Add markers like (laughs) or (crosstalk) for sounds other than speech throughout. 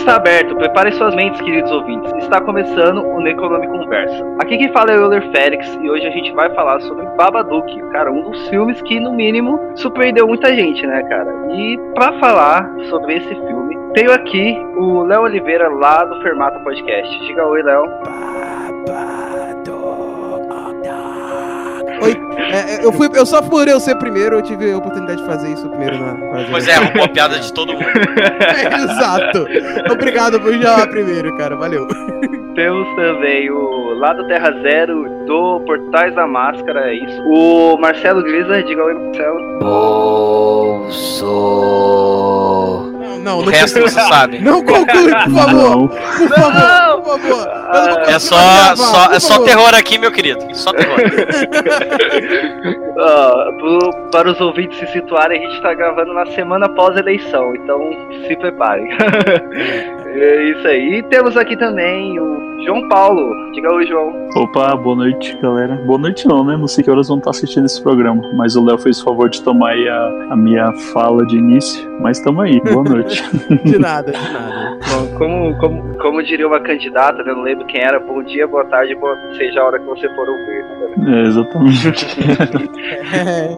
Está aberto, preparem suas mentes, queridos ouvintes. Está começando o Necronome Conversa. Aqui quem fala é o Euler Félix e hoje a gente vai falar sobre Babadook, cara, um dos filmes que, no mínimo, surpreendeu muita gente, né, cara? E para falar sobre esse filme, tenho aqui o Léo Oliveira lá do Fermata Podcast. Diga oi, Léo. Oi, é, eu, fui, eu só por eu ser primeiro, eu tive a oportunidade de fazer isso primeiro na Pois é, roubou a piada de todo mundo. É, (laughs) exato. Obrigado por chamar primeiro, cara. Valeu. Temos também o Lado Terra Zero do Portais da Máscara, é isso. O Marcelo Grisa, diga oi, Marcelo. Bolso. Não, não, O não resto conclui. você sabe. Não conclui, por favor. Por favor, por favor. Não É só, gravar, só, é só terror aqui, meu querido. Só terror. (laughs) Ah, pro- para os ouvintes se situarem, a gente está gravando na semana pós-eleição, então se preparem. (laughs) é isso aí. E temos aqui também o João Paulo. Diga oi, João. Opa, boa noite, galera. Boa noite não, né? Não sei que horas vão estar assistindo esse programa, mas o Léo fez o favor de tomar aí a, a minha fala de início, mas tamo aí, boa noite. (laughs) De nada, de nada. Bom, como, como, como diria uma candidata, né, eu não lembro quem era, bom dia, boa tarde, boa seja a hora que você for ouvir. né? É, exatamente. É,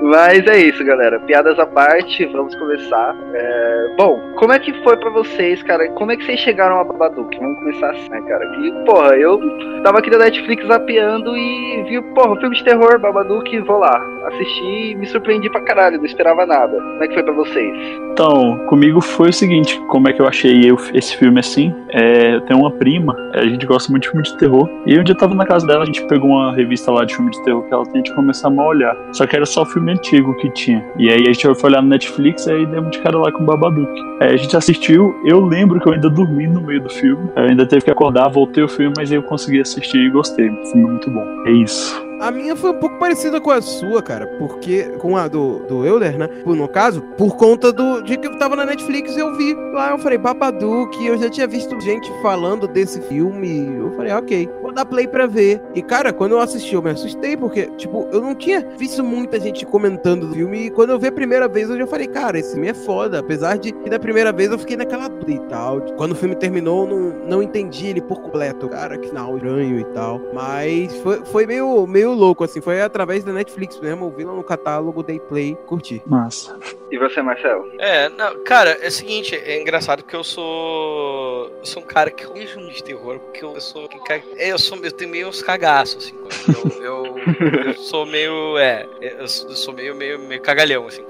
(laughs) Mas é isso, galera. Piadas à parte, vamos começar. É, Bom, como é que foi pra vocês, cara? Como é que vocês chegaram a Babadook? Vamos começar assim, né, cara? Que, porra, eu tava aqui na Netflix zapeando e vi, porra, um filme de terror, Babadook, vou lá. Assisti e me surpreendi pra caralho, não esperava nada. Como é que foi pra vocês? Então, comigo foi o seguinte, como é que eu achei eu- esse filme assim? É, eu tenho uma prima, a gente gosta muito de filme de terror, e um dia eu tava na casa dela, a gente pegou uma revista lá de filme de terror que ela tem, gente começou a olhar. Só que era só filme antigo que tinha. E aí a gente foi olhar no Netflix e aí demos de cara lá com o Babadook. Aí a gente assistiu, eu lembro que eu ainda dormi no meio do filme. Eu ainda teve que acordar, voltei o filme, mas eu consegui assistir e gostei. É muito bom. É isso. A minha foi um pouco parecida com a sua, cara, porque com a do, do Euler, né? No caso, por conta do de que eu tava na Netflix eu vi. Lá, eu falei Babadook, eu já tinha visto gente falando desse filme, eu falei, ok, vou dar play pra ver. E cara, quando eu assisti, eu me assustei porque, tipo, eu não tinha visto muita gente comentando do filme e quando eu vi a primeira vez eu já falei, cara, esse filme é foda, apesar de que da primeira vez eu fiquei naquela dúvida e tal. Quando o filme terminou, eu não, não entendi ele por completo, cara, que final estranho e tal. Mas foi, foi meio, meio louco, assim, foi através da Netflix mesmo, eu vi lá no catálogo, dei play, curti. Massa. E você, Marcelo? É, não, cara, é o seguinte, é engraçado que eu sou. Eu sou um cara que eu vejo de terror, porque eu, sou. é, Eu sou eu tenho meio uns cagaços, assim. Eu, eu, eu sou meio. É, eu sou, meio, meio, meio cagalhão, assim.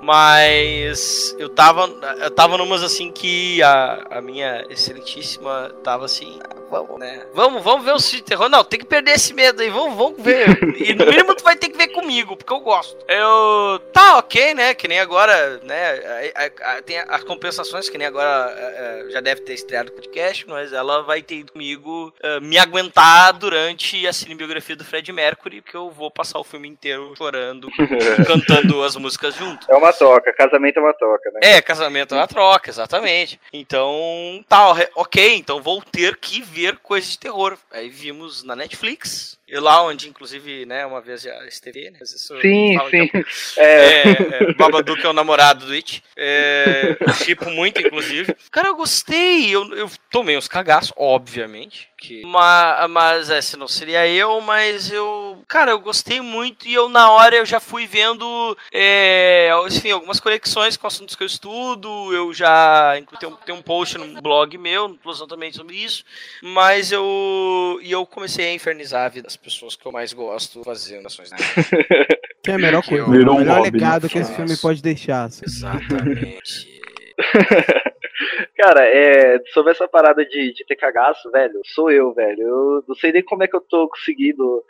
Mas eu tava. Eu tava numas assim que a, a minha excelentíssima tava assim. "Ah, Vamos, né? Vamos, vamos ver o de terror. Não, tem que perder esse medo aí. Vamos, vamos ver. E no mínimo tu vai ter que ver comigo, porque eu gosto. Eu. Tá, ok, né? Que nem agora, né? tem as compensações, que nem agora é, é, já deve ter estreado o podcast, mas ela vai ter comigo é, me aguentar durante a cinebiografia do Fred Mercury, porque eu vou passar o filme inteiro chorando, (laughs) cantando as músicas junto. É uma toca, casamento é uma toca, né? É, casamento é uma troca, exatamente. Então, tá, ok, então vou ter que ver coisas de terror. Aí vimos na Netflix, e lá onde, inclusive, né, uma vez já esteve, né? Sim, sim. (laughs) É, É, é, Babadook é o namorado do It. É, tipo muito, inclusive. Cara, eu gostei. Eu, eu tomei uns cagaços, obviamente. Que, mas, mas é, se não seria eu, mas eu. Cara, eu gostei muito e eu, na hora, eu já fui vendo. É, enfim, algumas conexões com assuntos que eu estudo. Eu já. inclu- Tem um, tem um post no blog meu, inclusão também sobre isso. Mas eu. E eu comecei a infernizar a vida das pessoas que eu mais gosto fazendo ações. (laughs) Que é a melhor coisa, o um melhor hobby, né? legado que esse filme pode deixar. assim. Exatamente. (laughs) Cara, é, sobre essa parada de, de ter cagaço, velho, sou eu, velho. Eu não sei nem como é que eu tô conseguindo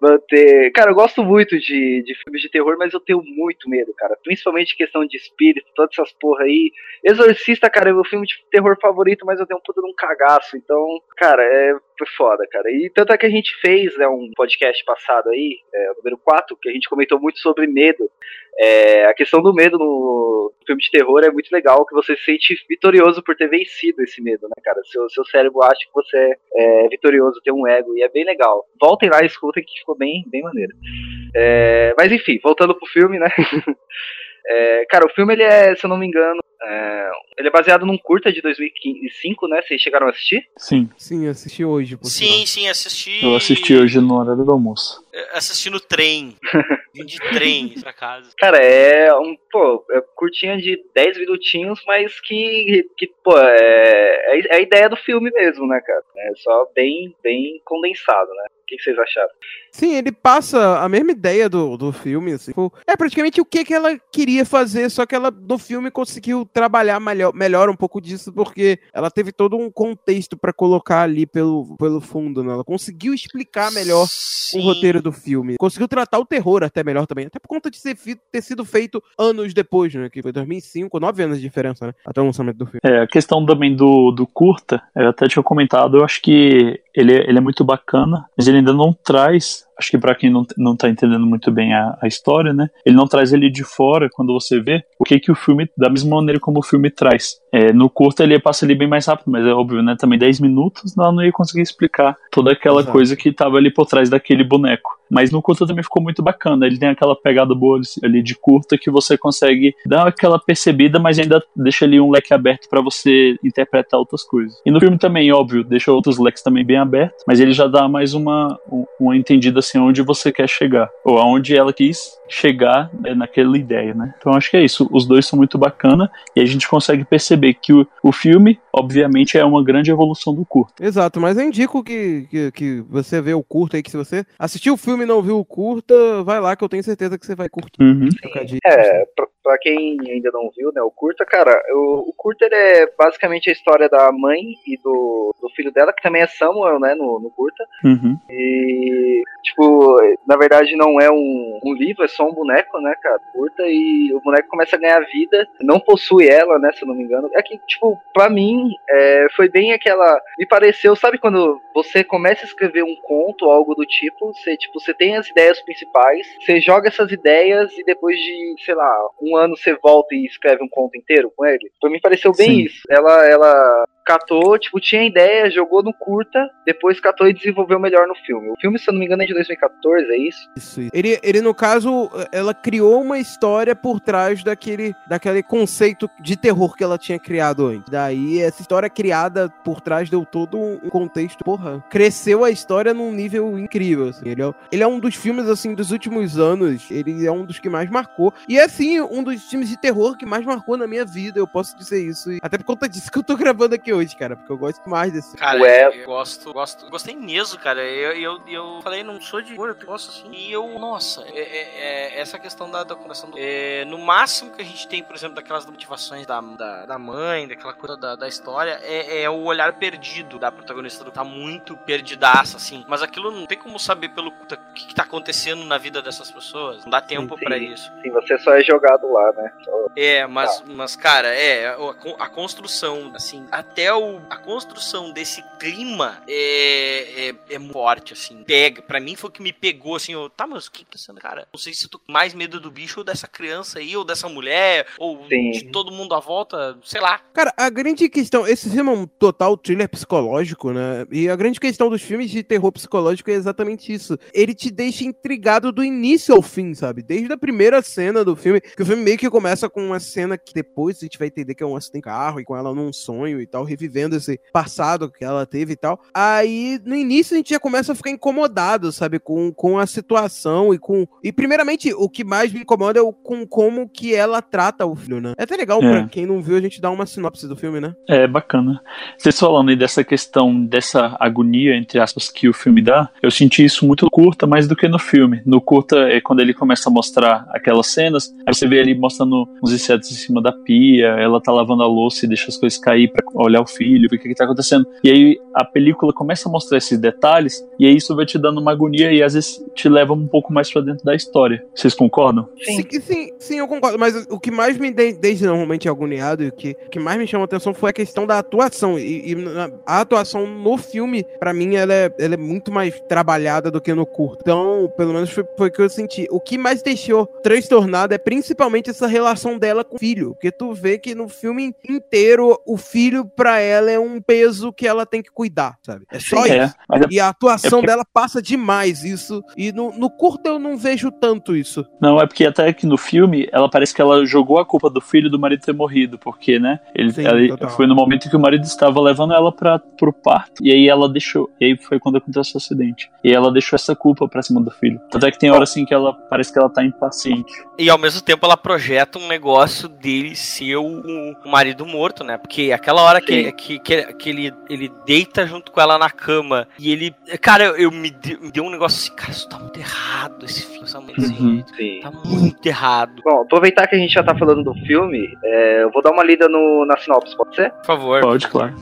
manter. Cara, eu gosto muito de, de filmes de terror, mas eu tenho muito medo, cara. Principalmente questão de espírito, todas essas porra aí. Exorcista, cara, é meu filme de terror favorito, mas eu tenho um puto de um cagaço. Então, cara, é foi foda, cara. E tanto é que a gente fez né, um podcast passado aí, é, número 4, que a gente comentou muito sobre medo. É, a questão do medo no filme de terror é muito legal, que você se sente vitorioso por ter vencido esse medo, né, cara? Seu, seu cérebro acha que você é vitorioso, tem um ego, e é bem legal. Voltem lá e escutem que ficou bem, bem maneiro. É, mas enfim, voltando pro filme, né? (laughs) É, cara, o filme ele é, se eu não me engano, é, ele é baseado num curta de 2005, né? Vocês chegaram a assistir? Sim. Sim, assisti hoje. Por sim, sinal. sim, assisti. Eu assisti hoje no horário do almoço. Assisti no trem. (laughs) Vim de trem pra casa. Cara, é um, pô, é curtinha de 10 minutinhos, mas que, que pô, é, é a ideia do filme mesmo, né, cara? É só bem, bem condensado, né? O que, vocês acharam? Sim, ele passa a mesma ideia do, do filme, assim. Tipo, É praticamente o que, que ela queria fazer, só que ela no filme conseguiu trabalhar melhor, melhor um pouco disso, porque ela teve todo um contexto pra colocar ali pelo, pelo fundo, né? Ela conseguiu explicar melhor Sim. o roteiro do filme. Conseguiu tratar o terror até melhor também. Até por conta de ser fi- ter sido feito anos depois, né? Que foi 2005, nove anos de diferença, né? Até o lançamento do filme. É, a questão também do, do curta, eu até tinha comentado, eu acho que ele, é- ele é muito bacana, mas ele ainda não traz, acho que pra quem não, não tá entendendo muito bem a, a história, né, ele não traz ele de fora, quando você vê, o que que o filme, da mesma maneira como o filme traz. É, no curta ele passa ali bem mais rápido, mas é óbvio, né, também 10 minutos ela não ia conseguir explicar toda aquela Exato. coisa que tava ali por trás daquele boneco. Mas no curta também ficou muito bacana. Ele tem aquela pegada boa ali- de curta que você consegue dar aquela percebida, mas ainda deixa ali um leque aberto pra você interpretar outras coisas. E no filme também, óbvio, deixa outros leques também bem abertos, mas ele já dá mais uma, um- uma entendida assim onde você quer chegar, ou aonde ela quis chegar né, naquela ideia, né? Então acho que é isso. Os dois são muito bacana e a gente consegue perceber que o, o filme, obviamente, é uma grande evolução do curta. Exato, mas eu indico que, que, que você vê o curta aí, que se você assistiu o filme e não viu o curta, vai lá que eu tenho certeza que você vai curtir. Uhum. É, pra, pra quem ainda não viu, né, o curta, cara, o, o curta ele é basicamente a história da mãe e do, do filho dela, que também é Samuel, né, no, no curta. Uhum. E, tipo, na verdade não é um, um livro, é só um boneco, né, cara, curta, e o boneco começa a ganhar vida, não possui ela, né, se eu não me engano. É que, tipo, pra mim, é, foi bem aquela. Me pareceu, sabe quando você começa a escrever um conto ou algo do tipo, você, tipo, você tem as ideias principais, você joga essas ideias e depois de, sei lá, um ano você volta e escreve um conto inteiro com ele? Pra mim pareceu bem Sim. isso. Ela, ela catou, tipo, tinha ideia, jogou no curta, depois catou e desenvolveu melhor no filme. O filme, se eu não me engano, é de 2014, é isso? Isso, isso. Ele, ele, no caso, ela criou uma história por trás daquele, daquele conceito de terror que ela tinha criado antes. Daí, essa história criada por trás deu todo um contexto, porra. Cresceu a história num nível incrível, assim. Ele é, ele é um dos filmes, assim, dos últimos anos. Ele é um dos que mais marcou. E é, assim, um dos filmes de terror que mais marcou na minha vida, eu posso dizer isso. E até por conta disso que eu tô gravando aqui hoje, cara, porque eu gosto mais desse. Cara, Ué. eu gosto, gosto, gostei mesmo, cara. Eu, eu, eu falei, não sou de cor, eu gosto assim. E eu, nossa, é, é- é essa questão da, da conversação do. é, no máximo que a gente tem, por exemplo, daquelas motivações da, da, da mãe, daquela coisa da, da história, é, é o olhar perdido da protagonista do tá muito perdidaça, assim. Mas aquilo não tem como saber pelo o que, que tá acontecendo na vida dessas pessoas. Não dá tempo sim. pra isso. Sim, você só é jogado lá, né? Só- É, mas, mas cara, é, a, a construção, assim, até o, a construção desse clima é, é, é forte, assim, pega, pra mim foi o que me pegou, assim, eu, tá, mas o que tá sendo, cara? Não sei se eu tô com mais medo do bicho ou dessa criança aí, ou dessa mulher, ou Sim. de todo mundo à volta, sei lá. Cara, a grande questão. Esse filme é um total thriller psicológico, né? E a grande questão dos filmes de terror psicológico é exatamente isso. Ele te deixa intrigado do início ao fim, sabe? Desde a primeira cena do filme. Que o filme meio que começa com uma cena que depois a gente vai entender que é um acidente de carro e com ela num sonho e tal, revivendo esse passado que ela teve e tal. Aí no início a gente já começa a ficar incomodado, sabe? Com, com a situação e com. E primeiramente, o que mais me incomoda é o, com como que ela trata o filho, né? É até legal É. pra quem não viu a gente dar uma sinopse do filme, né? É bacana. Vocês falando aí dessa questão, dessa agonia, entre aspas, que o filme dá, eu senti isso muito no curta mais do que no filme. No curta é quando ele começa a mostrar aquelas cenas, aí você vê ele mostrando uns insetos em cima da pia, ela tá lavando a louça e deixa as coisas cair pra olhar o filho, o que que tá acontecendo. E aí a película começa a mostrar esses detalhes, e aí isso vai te dando uma agonia e às vezes te leva um pouco mais pra dentro da história. Vocês concordam? Sim, sim, sim, eu concordo. Mas o que mais me de- deixa normalmente agoniado e o que, que mais me chamou a atenção foi a questão da atuação. E, e a atuação no filme, pra mim, ela é, ela é muito mais trabalhada do que no curto. Então, pelo menos foi, foi o que eu senti. O que mais deixou transtornado é principalmente essa relação dela com o filho. Porque tu vê que no filme inteiro, o filho, pra ela, é um peso que ela tem que cuidar, sabe? É só isso. É, mas é- E a atuação É porque- dela passa demais isso. E no, no curto eu não vejo tanto isso. não, é porque até que no filme, ela parece que ela jogou a culpa do filho do marido ter morrido, porque, né? Ele, Sim, ela- total. foi no momento que o marido estava levando ela para pro parto, e aí ela deixou, e aí foi quando aconteceu esse acidente. E ela deixou essa culpa pra cima do filho. Tanto é que tem hora assim que ela parece que ela tá impaciente. E ao mesmo tempo ela projeta um negócio dele ser o, o marido morto, né? Porque aquela hora que, que, que, que ele, ele deita junto com ela na cama e ele. Cara, eu, eu me, de- me deu um negócio assim, cara, isso tá muito errado esse filme, essa desse Uhum. jeito. Sim. Tá muito errado. Bom, aproveitar que a gente já tá falando do filme, é, eu vou dar uma lida no, na sinopse, pode ser? Por favor. Pode, claro.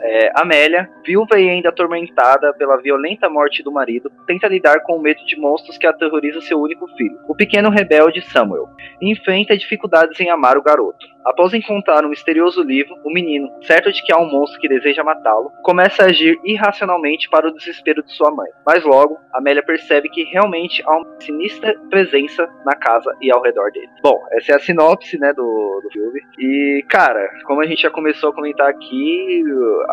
É, Amélia, viúva e ainda atormentada pela violenta morte do marido, tenta lidar com o medo de monstros que aterroriza seu único filho, o pequeno rebelde Samuel, e enfrenta dificuldades em amar o garoto. Após encontrar um misterioso livro, o menino, certo de que há um monstro que deseja matá-lo, começa a agir irracionalmente para o desespero de sua mãe. Mas logo, Amélia percebe que realmente há uma sinistra presença na casa e ao redor dele. Bom, essa é a sinopse, né, do, do filme. E, cara, como a gente já começou a comentar aqui,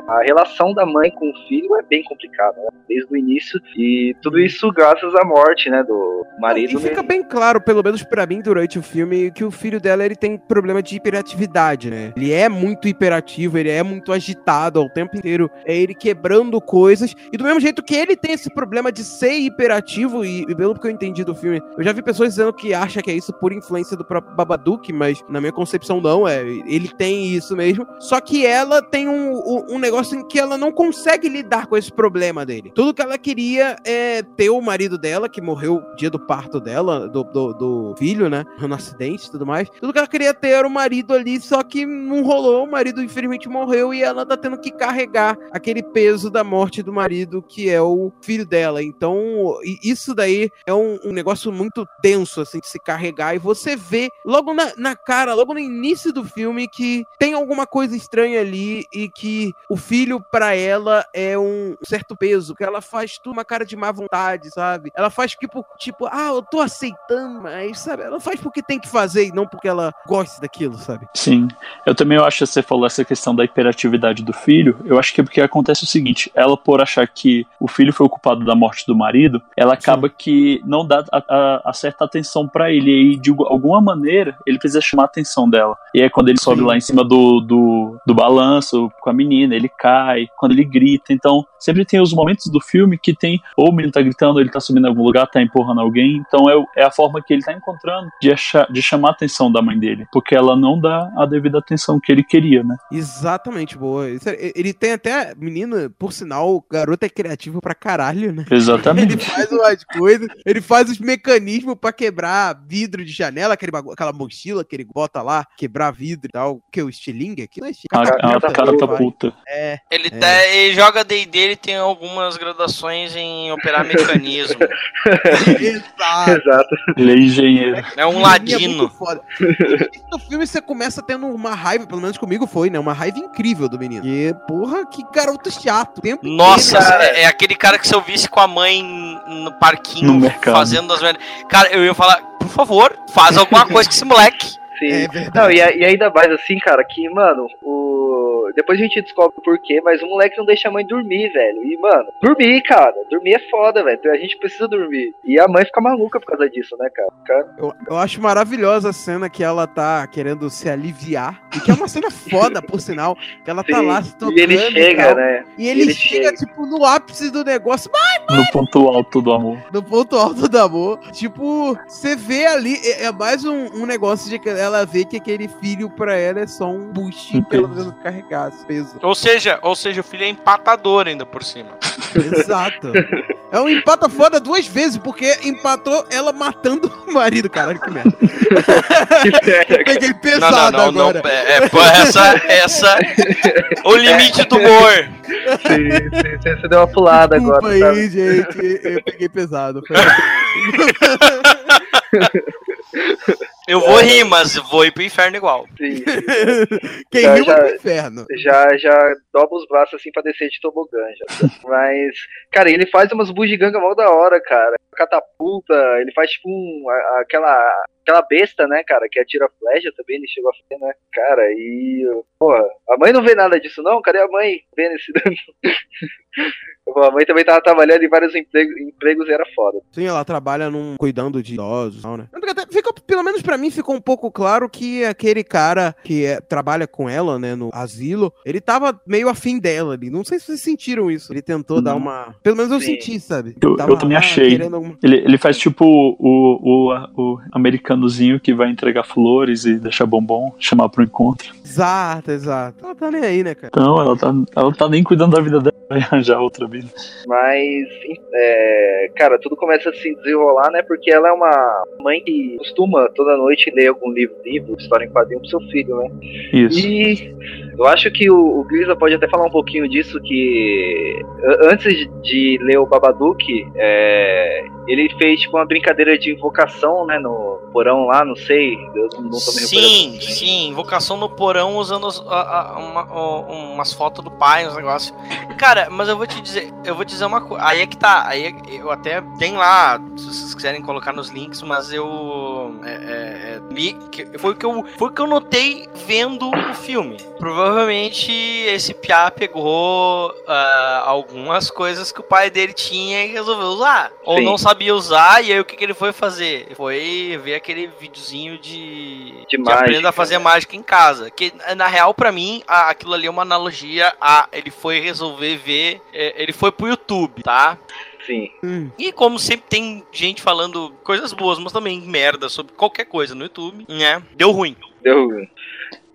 a relação da mãe com o filho é bem complicada, né? Desde o início. E tudo isso graças à morte, né, do marido. E fica mesmo. bem claro, pelo menos pra mim, durante o filme, que o filho dela ele tem problema de hiperatividade, né? Ele é muito hiperativo, ele é muito agitado ao tempo inteiro. É ele quebrando coisas. E do mesmo jeito que ele tem esse problema de ser hiperativo, e, e pelo que eu entendi do filme, eu já vi pessoas dizendo que acha que é isso por influência do próprio Babadook, mas na minha concepção não, é. Ele tem isso mesmo. Só que ela tem um, um, um negócio em que ela não consegue lidar com esse problema dele. Tudo que ela queria é ter o marido dela, que morreu dia do parto dela, do, do, do filho, né? No acidente e tudo mais. Tudo que ela queria ter era o marido ali, só que não rolou. O marido, infelizmente, morreu e ela tá tendo que carregar aquele peso da morte do marido, que é o filho dela. Então, isso daí é um, um negócio muito denso, assim, de se carregar. E você vê logo na, na cara, logo no início do filme, que tem alguma coisa estranha ali e que o filho, pra ela, é um certo peso, que ela faz tudo uma cara de má vontade, sabe? Ela faz tipo, tipo, ah, eu tô aceitando, mas, sabe? Ela faz porque tem que fazer e não porque ela gosta daquilo, sabe? Sim, eu também acho que você falou essa questão da hiperatividade do filho. Eu acho que é porque acontece o seguinte: ela, por achar que o filho foi o culpado da morte do marido, ela acaba que não dá a, a- a certa atenção pra ele. E aí, de alguma maneira, ele precisa chamar a atenção dela. E aí, quando ele sobe Sim. lá em cima do, do, do balanço com a menina, ele cai, quando ele grita. Então, sempre tem os momentos do filme que tem ou o menino tá gritando, ou ele tá subindo em algum lugar, tá empurrando alguém. Então, é, é a forma que ele tá encontrando de, achar, de chamar a atenção da mãe dele. Porque ela não dá a devida atenção que ele queria, né? Exatamente, boa. Isso é- Ele tem até, menino, por sinal, o garoto é criativo pra caralho, né? Ele Exatamente. faz umas coisas, ele faz os mecanismos pra quebrar vidro de janela, aquele bagu- aquela mochila que ele bota lá, quebrar vidro e tal. Que é o estilingue aqui? Não é A, a, Catapulta, a cara tá vai. puta. É, Ele, É. tá- ele joga D&D, ele tem algumas graduações em operar mecanismo. (laughs) exato. Exato. Ele é engenheiro. É um Ele é ladino. foda. No filme você começa tendo uma raiva, pelo menos comigo foi, né? Uma raiva incrível do menino. E, porra, que garoto chato. tempo Nossa, inteiro. é, é aquele cara que se eu visse com a mãe no parquinho No mercado. fazendo as merdas. Cara, eu ia falar, por favor, faz alguma (laughs) coisa com esse moleque. Sim. É verdade. Não, e, e ainda mais assim, cara, que, mano, o. Depois a gente descobre o porquê, mas o moleque não deixa a mãe dormir, velho. E, mano, dormir, cara. Dormir é foda, velho. A gente precisa dormir. E a mãe fica maluca por causa disso, né, cara? Cara, Eu, eu acho maravilhosa a cena que ela tá querendo se aliviar. E que é uma cena foda, por sinal. Que ela tá sim. lá se tocando. E ele chega, tal. né? E ele, ele chega, chega. tipo, no ápice do negócio, No ponto alto do amor. no ponto alto do amor. Tipo, você vê ali, é, é mais um, um negócio de que ela ela vê que aquele filho pra ela é só um pra ela peso. carregar peso. Ou seja, ou seja, o filho é empatador ainda por cima. Exato. É um empata foda duas vezes, porque empatou ela matando o marido, caralho, que merda. (laughs) Peguei Não, pesado não, não, agora. não. É, é, pô, essa, essa. (laughs) O limite do humor. Sim, sim, sim, você deu uma pulada Desculpa agora. aí, gente. Eu peguei pesado. (laughs) Eu vou rir, mas vou ir pro inferno igual. Sim. (laughs) Quem Já- riu já- vai pro inferno. já, já dobra os braços assim pra descer de tobogã. Já. Mas, cara, ele faz umas bugigangas mal da hora, cara. Catapulta, ele faz tipo um, aquela, aquela besta, né, cara, que atira flecha também, ele chegou a fazer, né? Cara, e. Porra, a mãe não vê nada disso, não? Cadê a mãe vendo esse (laughs) dano? A mãe também tava trabalhando em vários empregos, empregos e era foda. Sim, ela trabalha num cuidando de idosos e tal, né? Ficou, pelo menos pra mim ficou um pouco claro que aquele cara que é- trabalha com ela, né, no asilo, ele tava meio afim dela ali. Não sei se vocês sentiram isso. Ele tentou dar Não. uma. Pelo menos eu Sim. senti, sabe? Eu- eu também achei. alguma- Ele, ele faz tipo o, o, o americanozinho que vai entregar flores e deixar bombom, chamar pro encontro. Exato, exato. Ela tá nem aí, né, cara? Então ela tá, ela tá nem cuidando da vida dela, (laughs) vai arranjar outra vida. Mas, é, cara, tudo começa a se desenrolar, né? Porque ela é uma mãe que costuma toda noite ler algum livro, livro, história em quadrinho pro seu filho, né? Isso. E eu acho que o, o Grisa pode até falar um pouquinho disso, que a- antes de- de ler o Babadook, é, ele fez tipo uma brincadeira de invocação, né, no porão lá, não sei, eu não, tô me Sim, sim, invocação no porão usando as- a- a- uma- o- umas fotos do pai, uns negócios. Cara, mas eu vou te dizer, eu vou dizer uma coisa. Aí é que tá, aí é- eu até tem lá, se vocês quiserem colocar nos links, mas eu é, é, é, li, que- foi o que eu foi o que eu notei vendo o filme. Provavelmente esse piá pegou ah, algumas coisas que o pai dele tinha e resolveu usar, ou Sim. não sabia usar e aí o que, que ele foi fazer? Foi ver aquele videozinho de De mágica, aprenda a fazer mágica em casa. Que na real, pra mim, a- aquilo ali é uma analogia a ele foi resolver ver. é, ele foi pro YouTube, tá? Sim. Hum. E como sempre tem gente falando coisas boas, mas também merda sobre qualquer coisa no YouTube, né? Deu ruim. Deu ruim.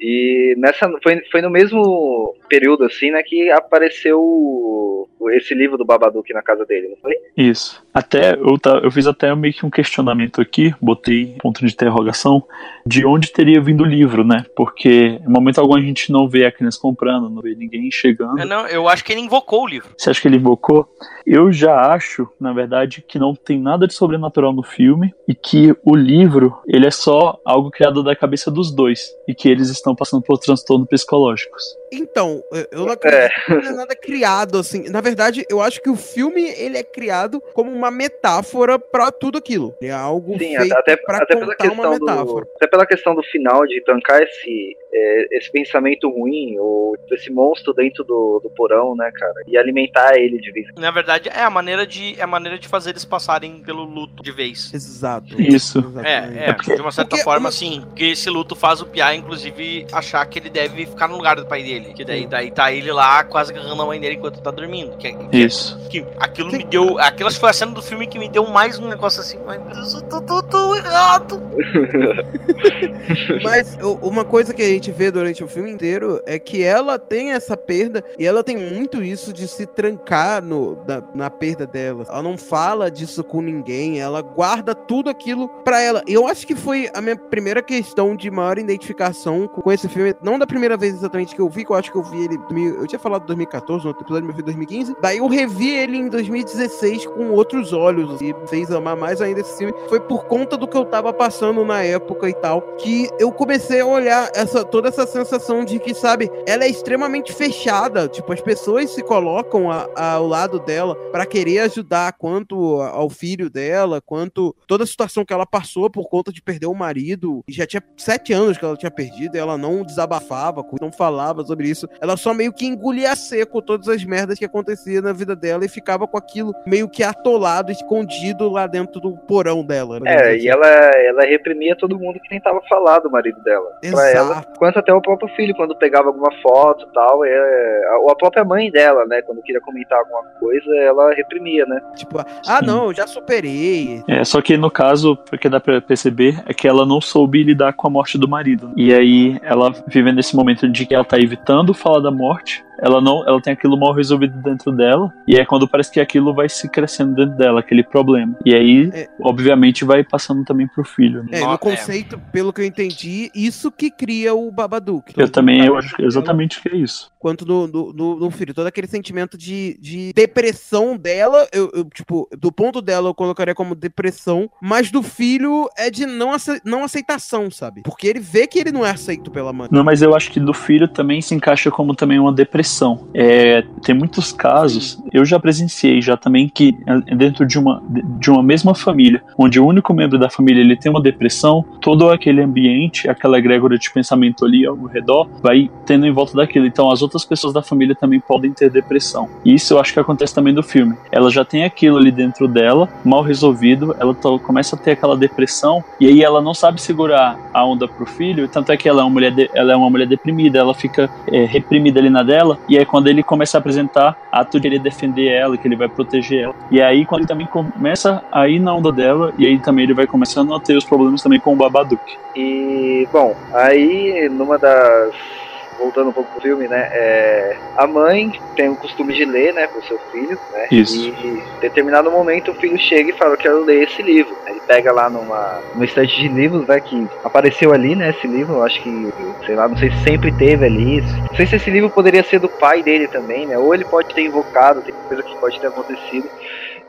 E nessa foi, foi no mesmo período assim, né, que apareceu esse livro do Babadook na casa dele, não foi? Isso. Até eu, eu fiz até meio que um questionamento aqui, botei ponto de interrogação, de onde teria vindo o livro, né? Porque em momento algum a gente não vê a criança comprando, não vê ninguém chegando. É, não, eu acho que ele invocou o livro. Você acha que ele invocou? Eu já acho, na verdade, que não tem nada de sobrenatural no filme e que o livro, ele é só algo criado da cabeça dos dois e que eles estão passando por transtornos psicológicos. Então, eu- não acredito que não é nada criado assim. Na verdade, eu acho que o filme ele é criado como uma metáfora pra tudo aquilo. É algo Sim, feito até, pra até pela uma questão do metáfora. até pela questão do final de tancar esse é, esse pensamento ruim ou esse monstro dentro do, do porão, né, cara, e alimentar ele de vez. em Na verdade, é a maneira de, é a maneira de fazer eles passarem pelo luto de vez. Exato. Isso. Exatamente. É, é, de uma certa Porque forma, uma- sim. Porque esse luto faz o Pia, inclusive, achar que ele deve ficar no lugar do pai dele. Que daí, daí tá ele lá quase agarrando a mãe dele enquanto tá dormindo. Que, que, Isso. que aquilo me deu. Que foi a cena do filme que me deu mais um negócio assim. Meu Deus, eu tô, tô, tô errado. (laughs) Mas uma coisa que a gente vê durante o filme inteiro é que ela tem essa perda e ela tem muito isso de se trancar no, da- na perda dela. Ela não fala disso com ninguém, ela guarda tudo aquilo pra ela. E eu acho que foi a minha primeira questão de maior identificação com esse filme. Não da primeira vez exatamente que eu vi, que eu acho que eu vi ele. em 2000 Eu tinha falado 2014, no outro episódio, mas eu vi 2015. Daí eu revi ele em 2016 com outros olhos e fez amar mais ainda esse filme. Foi por conta do que eu tava passando na época e tal, que eu comecei a olhar essa toda essa sensação de que, sabe, ela é extremamente fechada. Tipo, as pessoas se colocam a- ao lado dela pra querer ajudar, quanto ao filho dela, quanto toda a situação que ela passou por conta de perder o marido. E já tinha sete anos que ela tinha perdido, ela não desabafava, não falava sobre sobre isso. Ela só meio que engolia a seco todas as merdas que acontecia na vida dela e ficava com aquilo meio que atolado, escondido lá dentro do porão dela. né? É, e ela, ela reprimia todo mundo que tentava falar do marido dela. Pra ela, Exato. quanto até o próprio filho, quando pegava alguma foto e tal, é, a, ou a própria mãe dela, né, quando queria comentar alguma coisa, ela reprimia, né? Tipo, ah, Sim. não, eu já superei. É, só que no caso, o que dá pra perceber é que ela não soube lidar com a morte do marido. E aí ela vive nesse momento de que ela tá evitando falar da morte. Ela não, ela tem aquilo mal resolvido dentro dela, e é quando parece que aquilo vai se crescendo dentro dela, aquele problema. E aí, É. obviamente, vai passando também pro filho. né? É, no é. conceito, pelo que eu entendi, isso que cria o Babadook. Eu Tanto também, eu acho dela, exatamente que é isso. Quanto no, no, no- no filho. Todo aquele sentimento de, de depressão dela, eu, eu, tipo, do ponto dela eu colocaria como depressão, mas do filho é de não, ace- não aceitação, sabe? Porque ele vê que ele não é aceito pela mãe. Não, mas eu acho que do filho também se encaixa como também uma depressão. É, tem muitos casos, eu já presenciei já também que é, dentro de uma, de uma mesma família, onde o único membro da família ele tem uma depressão, todo aquele ambiente, aquela egrégora de pensamento ali ao redor, vai tendo em volta daquilo. Então as outras pessoas da família também podem ter depressão. E isso eu acho que acontece também do filme. Ela já tem aquilo ali dentro dela, mal resolvido, ela começa a ter aquela depressão e aí ela não sabe segurar a onda pro filho, tanto é que ela é uma mulher, de- ela é uma mulher deprimida, ela fica é, reprimida ali na dela, e aí quando ele começa a apresentar ato de ele defender ela, que ele vai proteger ela, e aí quando ele também começa a ir na onda dela, e aí também ele vai começando a ter os problemas também com o Babadook. E, bom, aí numa das. Voltando um pouco pro filme, né? é, a mãe tem o costume de ler, né, com seu filho, né? Isso. E em determinado momento o filho chega e fala: Eu quero ler esse livro. Ele pega lá numa, numa estante de livros, né? Que apareceu ali, né? Esse livro, eu acho que, sei lá, não sei se sempre teve ali. Não sei se esse livro poderia ser do pai dele também, né? Ou ele pode ter invocado, tem coisa que pode ter acontecido.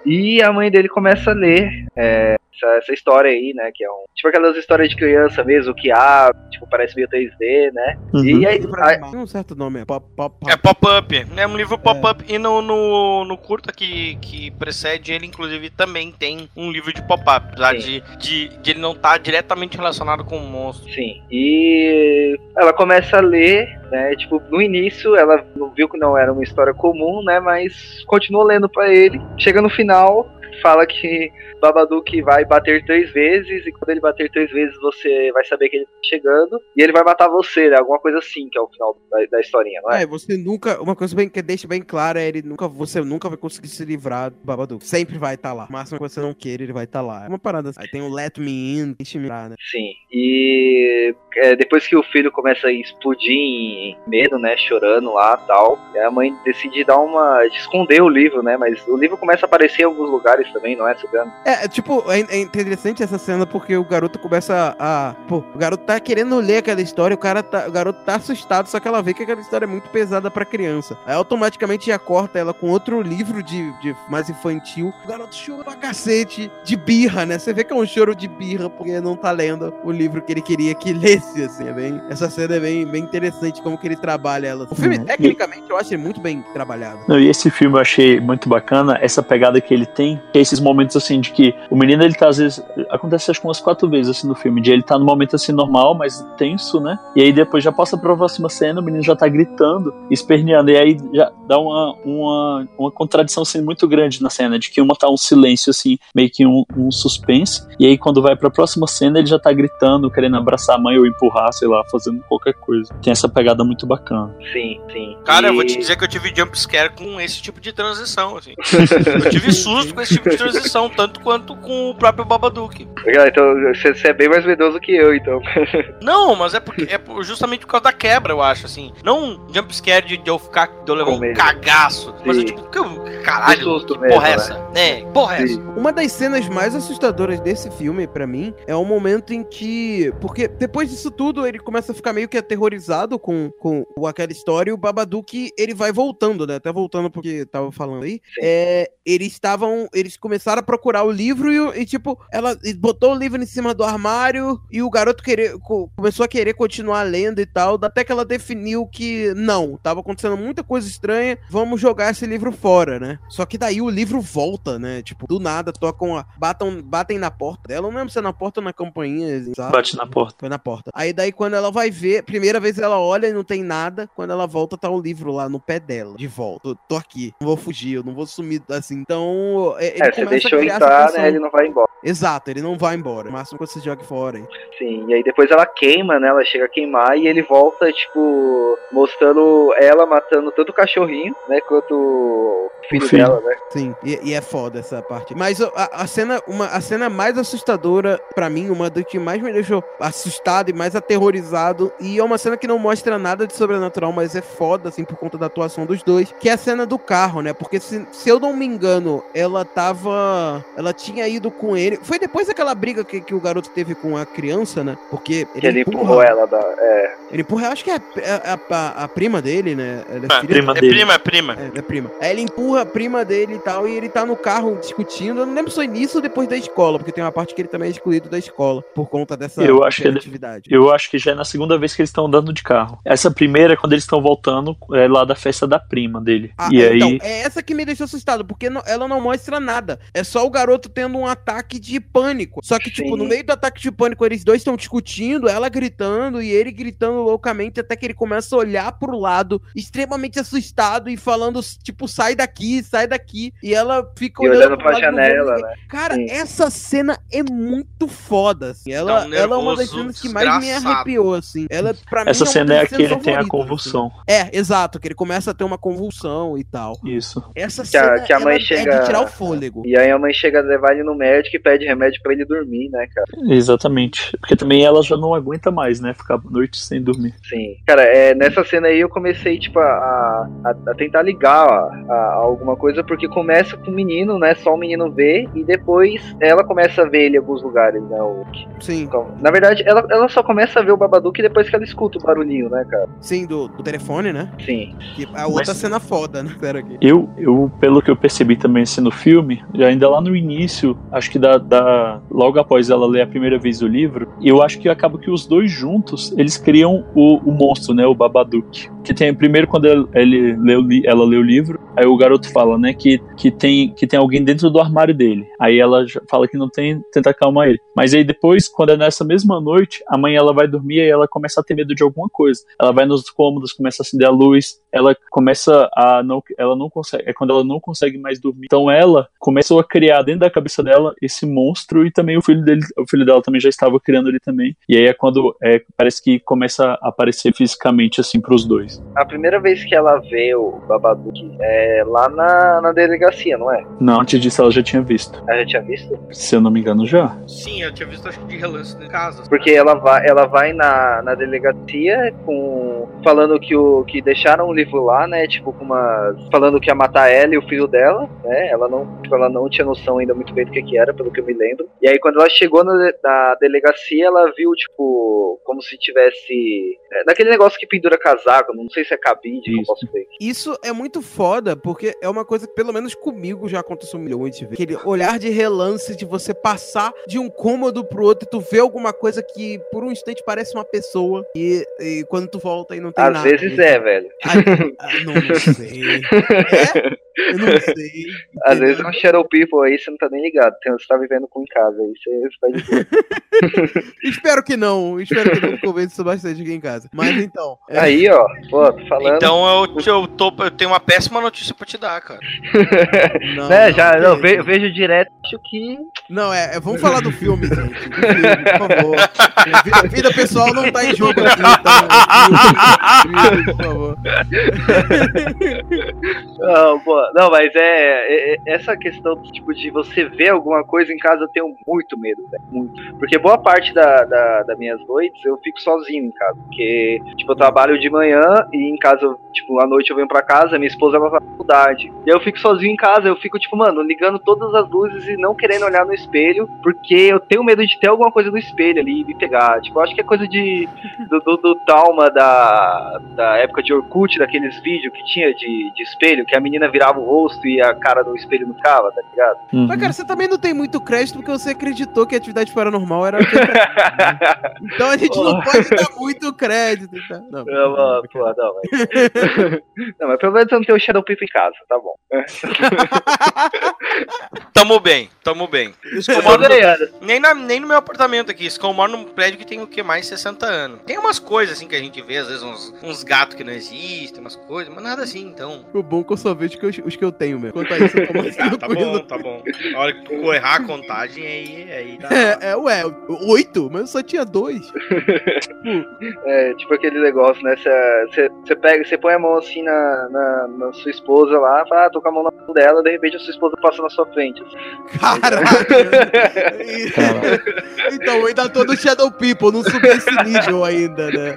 E a mãe dele começa a ler é, essa, essa história aí, né? Que é um. Tipo aquelas histórias de criança mesmo, que ah, tipo, parece meio 3D, né? E aí, aí-. Tem um certo nome, é pop, pop, pop. É pop-up. É um livro pop-up. E no, no, no curta que, que precede ele, inclusive, também tem um livro de pop-up. Apesar de, de, de ele não estar diretamente relacionado com o monstro. Sim. E ela começa a ler, né? Tipo, no início ela não viu que não era uma história comum, né? Mas continuou lendo pra ele. Chega no final, fala que Babadook vai bater três vezes e quando ele bater três vezes você vai saber que ele tá chegando e ele vai matar você, né? Alguma coisa assim que é o final da, da historinha, não é? É, você nunca. Uma coisa bem, que deixa bem clara é ele nunca. Você nunca vai conseguir se livrar do Babadook. Sempre vai estar lá. O máximo que você não queira, ele vai estar lá. É uma parada assim. Aí tem o Let Me In, deixa me livrar, né? Sim. E é, depois que o filho começa a explodir em medo, né? Chorando lá tal, a mãe decide dar uma. de esconder o livro, né? Mas o livro começa a aparecer em alguns lugares também, não é, Sugano? É, é, tipo, é, é interessante essa cena porque o garoto começa a. Pô, o garoto tá querendo ler aquela história, o cara tá. O garoto tá assustado, só que ela vê que aquela história é muito pesada pra criança. Aí automaticamente já corta ela com outro livro de, de mais infantil. O garoto chora pra cacete, de birra, né? Você vê que é um choro de birra porque não tá lendo o livro que ele queria que lesse, assim. É bem, essa cena é bem, bem interessante como que ele trabalha ela. O filme, Uhum. tecnicamente, eu acho ele muito bem trabalhado. Não, e esse filme eu achei muito bacana, essa pegada que ele tem, que é esses momentos assim de que o menino ele tá às vezes. Acontece acho que umas quatro vezes assim no filme, de ele tá no momento assim normal, mas tenso, né? E aí depois já passa pra próxima cena, o menino já tá gritando, esperneando, e aí já dá uma, uma, uma contradição assim muito grande na cena, de que uma tá um silêncio assim, meio que um, um suspense, e aí quando vai pra próxima cena ele já tá gritando, querendo abraçar a mãe ou empurrar, sei lá, fazendo qualquer coisa. Tem essa pegada muito bacana. Sim, sim. Cara, eu vou E- te dizer que eu tive jumpscare com esse tipo de transição, assim. (laughs) Eu tive susto com esse tipo de transição, tanto quanto com o próprio Babadook. Então você é bem mais medroso que eu, então. (laughs) Não, mas é porque é justamente por causa da quebra, eu acho, assim. Não um jumpscare de, de eu ficar, de eu levar Com um cagaço. Mas eu, Sim. tipo, que, caralho, Um susto que mesmo, porra é né? essa? É, porra é essa? Sim. Uma das cenas mais assustadoras desse filme, pra mim, é o momento em que. Porque depois disso tudo, ele começa a ficar meio que aterrorizado com, com o- aquela história e o Babadook, ele vai voltando, né? Até voltando porque tava falando aí. Sim. É, eles estavam. Eles começaram a procurar o livro e, e, tipo, ela botou o livro em cima do armário e o garoto querer, co- começou a querer continuar lendo e tal, até que ela definiu que não, tava acontecendo muita coisa estranha, vamos jogar esse livro fora, né? Só que daí o livro volta, né? Tipo, do nada tocam, a, batam, batem na porta dela, não lembro se é na porta ou na campainha, assim, sabe? Bate na porta. Foi na porta. Aí daí quando ela vai ver, primeira vez ela olha e não tem nada, quando ela volta tá o livro lá no pé dela, de volta. Tô, tô aqui, não vou fugir, eu não vou sumir assim. Então, é, ele É, você deixou entrar, né? Ele não vai embora. Exato, ele não vai embora. O máximo que você joga fora. hein? Sim, e aí depois ela queima, né? Ela chega a queimar e ele volta, tipo, mostrando ela matando tanto o cachorrinho, né? Quanto o filho, filho. dela, né? Sim, e, e é foda essa parte. Mas a, a cena, uma, a cena mais assustadora, pra mim, uma do que mais me deixou assustado e mais aterrorizado, e é uma cena que não mostra nada de sobrenatural, mas é foda, assim, por conta da atuação dos dois, que é a cena do carro, né? Porque se, se eu não me engano, ela tava. Ela tinha ido com ele. Foi depois daquela briga que, que o garoto teve com a criança, né? Porque ele, Que ele empurra- empurrou ela da. É, Ele empurra, eu acho que é a, a- a- a prima dele, né? Ela é Ah, filha prima É dele. prima, é prima. é, é prima. Aí ele empurra a prima dele e tal, e ele tá no carro discutindo. Eu não lembro se foi nisso ou depois da escola, porque tem uma parte que ele também é excluído da escola por conta dessa Eu acho que é atividade. Eu acho que já é na segunda vez que eles estão andando de carro. Essa primeira é quando eles estão voltando é lá da festa da prima dele. Ah, e é, aí. Então, é essa que me deixou assustado, porque não- ela não mostra nada. É só o garoto tendo um ataque de pânico. Só que, tipo, Sim. no meio do ataque de pânico, eles dois estão discutindo, ela gritando e ele gritando loucamente, até que ele começa a olhar pro lado, extremamente assustado e falando, tipo, sai daqui, sai daqui. E ela fica e olhando pra janela, né? Cara, Sim. essa cena é muito foda, assim. Ela, Dá um ela é uma das cenas que mais me arrepiou, assim. Ela, pra mim, Essa uma cena é das a que ele tem a favoritas, convulsão. assim. É, exato, que ele começa a ter uma convulsão e tal. Isso. Essa Que a- cena que a mãe ela é chega- de tirar o fôlego. E aí a mãe chega a levar ele no médico e pede remédio pra ele dormir, né, cara? Exatamente. Porque também ela já não aguenta mais, né? Ficar a noite sem dormir. Sim. Cara, é, nessa cena aí eu comecei, tipo, a, a, a tentar ligar a, a- a alguma coisa, porque começa com o menino, né? Só o menino vê, e depois ela começa a ver ele em alguns lugares, né? O, Sim, então, na verdade, ela, ela só começa a ver o Babadook depois que ela escuta o barulhinho, né, cara? sim, do, do telefone, né? Sim. Que a outra Mas- cena foda, né? Pera aqui. Eu, eu, pelo que eu percebi também assim, no filme, ainda lá no início, acho que da, da- logo após ela ler a primeira vez o livro, eu acho que acaba que os dois juntos, eles criam o, o monstro, né, o Babadook. Que tem primeiro quando ele, ele ela lê o livro, aí o garoto fala, né, que, que, tem, que tem alguém dentro do armário dele. Aí ela fala que não tem, tenta acalmar ele. Mas aí depois, quando é nessa mesma noite, a mãe ela vai dormir e ela começa a ter medo de alguma coisa. Ela vai nos cômodos, começa a acender a luz, ela começa a não, ela não consegue, é quando ela não consegue mais dormir. Então ela começou a criar dentro da cabeça dela esse monstro e também o filho dele, o filho dela também já estava criando ele também. E aí é quando é, parece que começa a aparecer fisicamente assim pros dois. A primeira vez que ela vê o Babadook é lá na, na delegacia, não é? Não, antes disso ela já tinha visto. Ela já tinha visto? Se eu não me engano já. Sim, eu tinha visto acho que de relance em casa. Porque ela vai, ela vai na, na delegacia com. falando que, o, que deixaram o livro lá, né? Tipo, com uma. falando que ia matar ela e o filho dela, né? Ela não, tipo, ela não tinha noção ainda muito bem do que, que era, pelo que eu me lembro. E aí quando ela chegou na, na delegacia, ela viu, tipo, como se tivesse. é, naquele negócio que pendura casaco, não sei se é cabide, Isso. posso ver. Isso é muito foda, porque é uma coisa que, pelo menos comigo, já aconteceu milhões de vezes. Aquele olhar de relance de você passar de um cômodo pro outro e tu vê alguma coisa que por um instante parece uma pessoa e, e quando tu volta e não tem Às nada. vezes né? é, velho. Ah, ah, não, não sei. É? Eu não (laughs) sei. Às entendeu? vezes é um Shadow People aí, você não tá nem ligado. Você tá vivendo com em casa aí, você, você tá de boa. (laughs) Espero que não. Espero que não (laughs) convença bastante aqui em casa. Mas então. é, Aí, ó, pô, tô falando. Então eu, eu, tô, eu tenho uma péssima notícia pra te dar, cara. não, né, não, já, não, isso. ve- eu vejo direto, acho que. Não, é, é- vamos falar do filme, gente. Do filme, por favor. A vida, vida pessoal não tá em jogo aqui, tá? Filme, por favor. Não, pô, não, mas é, é- é- essa questão tipo, de você ver alguma coisa em casa, eu tenho muito medo, velho, muito. Porque boa parte da, da, das minhas noites eu fico sozinho em casa. Porque, tipo, eu trabalho de manhã e em casa, tipo, à noite eu venho pra casa, minha esposa ela vai pra faculdade. E eu fico sozinho em casa, eu fico, tipo, mano, ligando todas as luzes e não querendo olhar no espelho, porque eu tenho medo de ter alguma coisa no espelho ali e me pegar. Tipo, eu acho que é coisa de, do, do, do trauma da, da época de Orkut, daqueles vídeos que tinha de, de espelho, que a menina virava o rosto e a cara do espelho cara. tava, tá ligado? Uhum. Mas, cara, você também não tem muito crédito porque você acreditou que a atividade paranormal era. (laughs) então a gente não pode dar muito crédito. Tá? Não, Não, mano, pô, não, mas... não, mas pelo menos eu não tenho o Shadow People em casa, tá bom. (laughs) Tamo bem, tamo bem. No- nem, na- nem no meu apartamento aqui, isso que eu moro num prédio que tem o que? Mais 60 anos. Tem umas coisas assim que a gente vê, às vezes uns, uns gatos que não existem, umas coisas, mas nada assim, então. O bom é que eu só vejo que eu- os que eu tenho mesmo. Quanto a isso, eu tô mais (laughs) Ah, tá bom, tá bom. Na hora que tu errar a contagem, aí, aí dá. É, é, ué, oito, mas eu só tinha dois. (laughs) É, tipo aquele negócio, né? Você pega, você põe a mão assim na, na, na sua esposa lá, fala, ah, tô com a mão na mão dela, de repente a sua esposa passa na sua frente. assim. Caraca! (laughs) então, eu ainda tô no Shadow People, não subi esse nível ainda, né?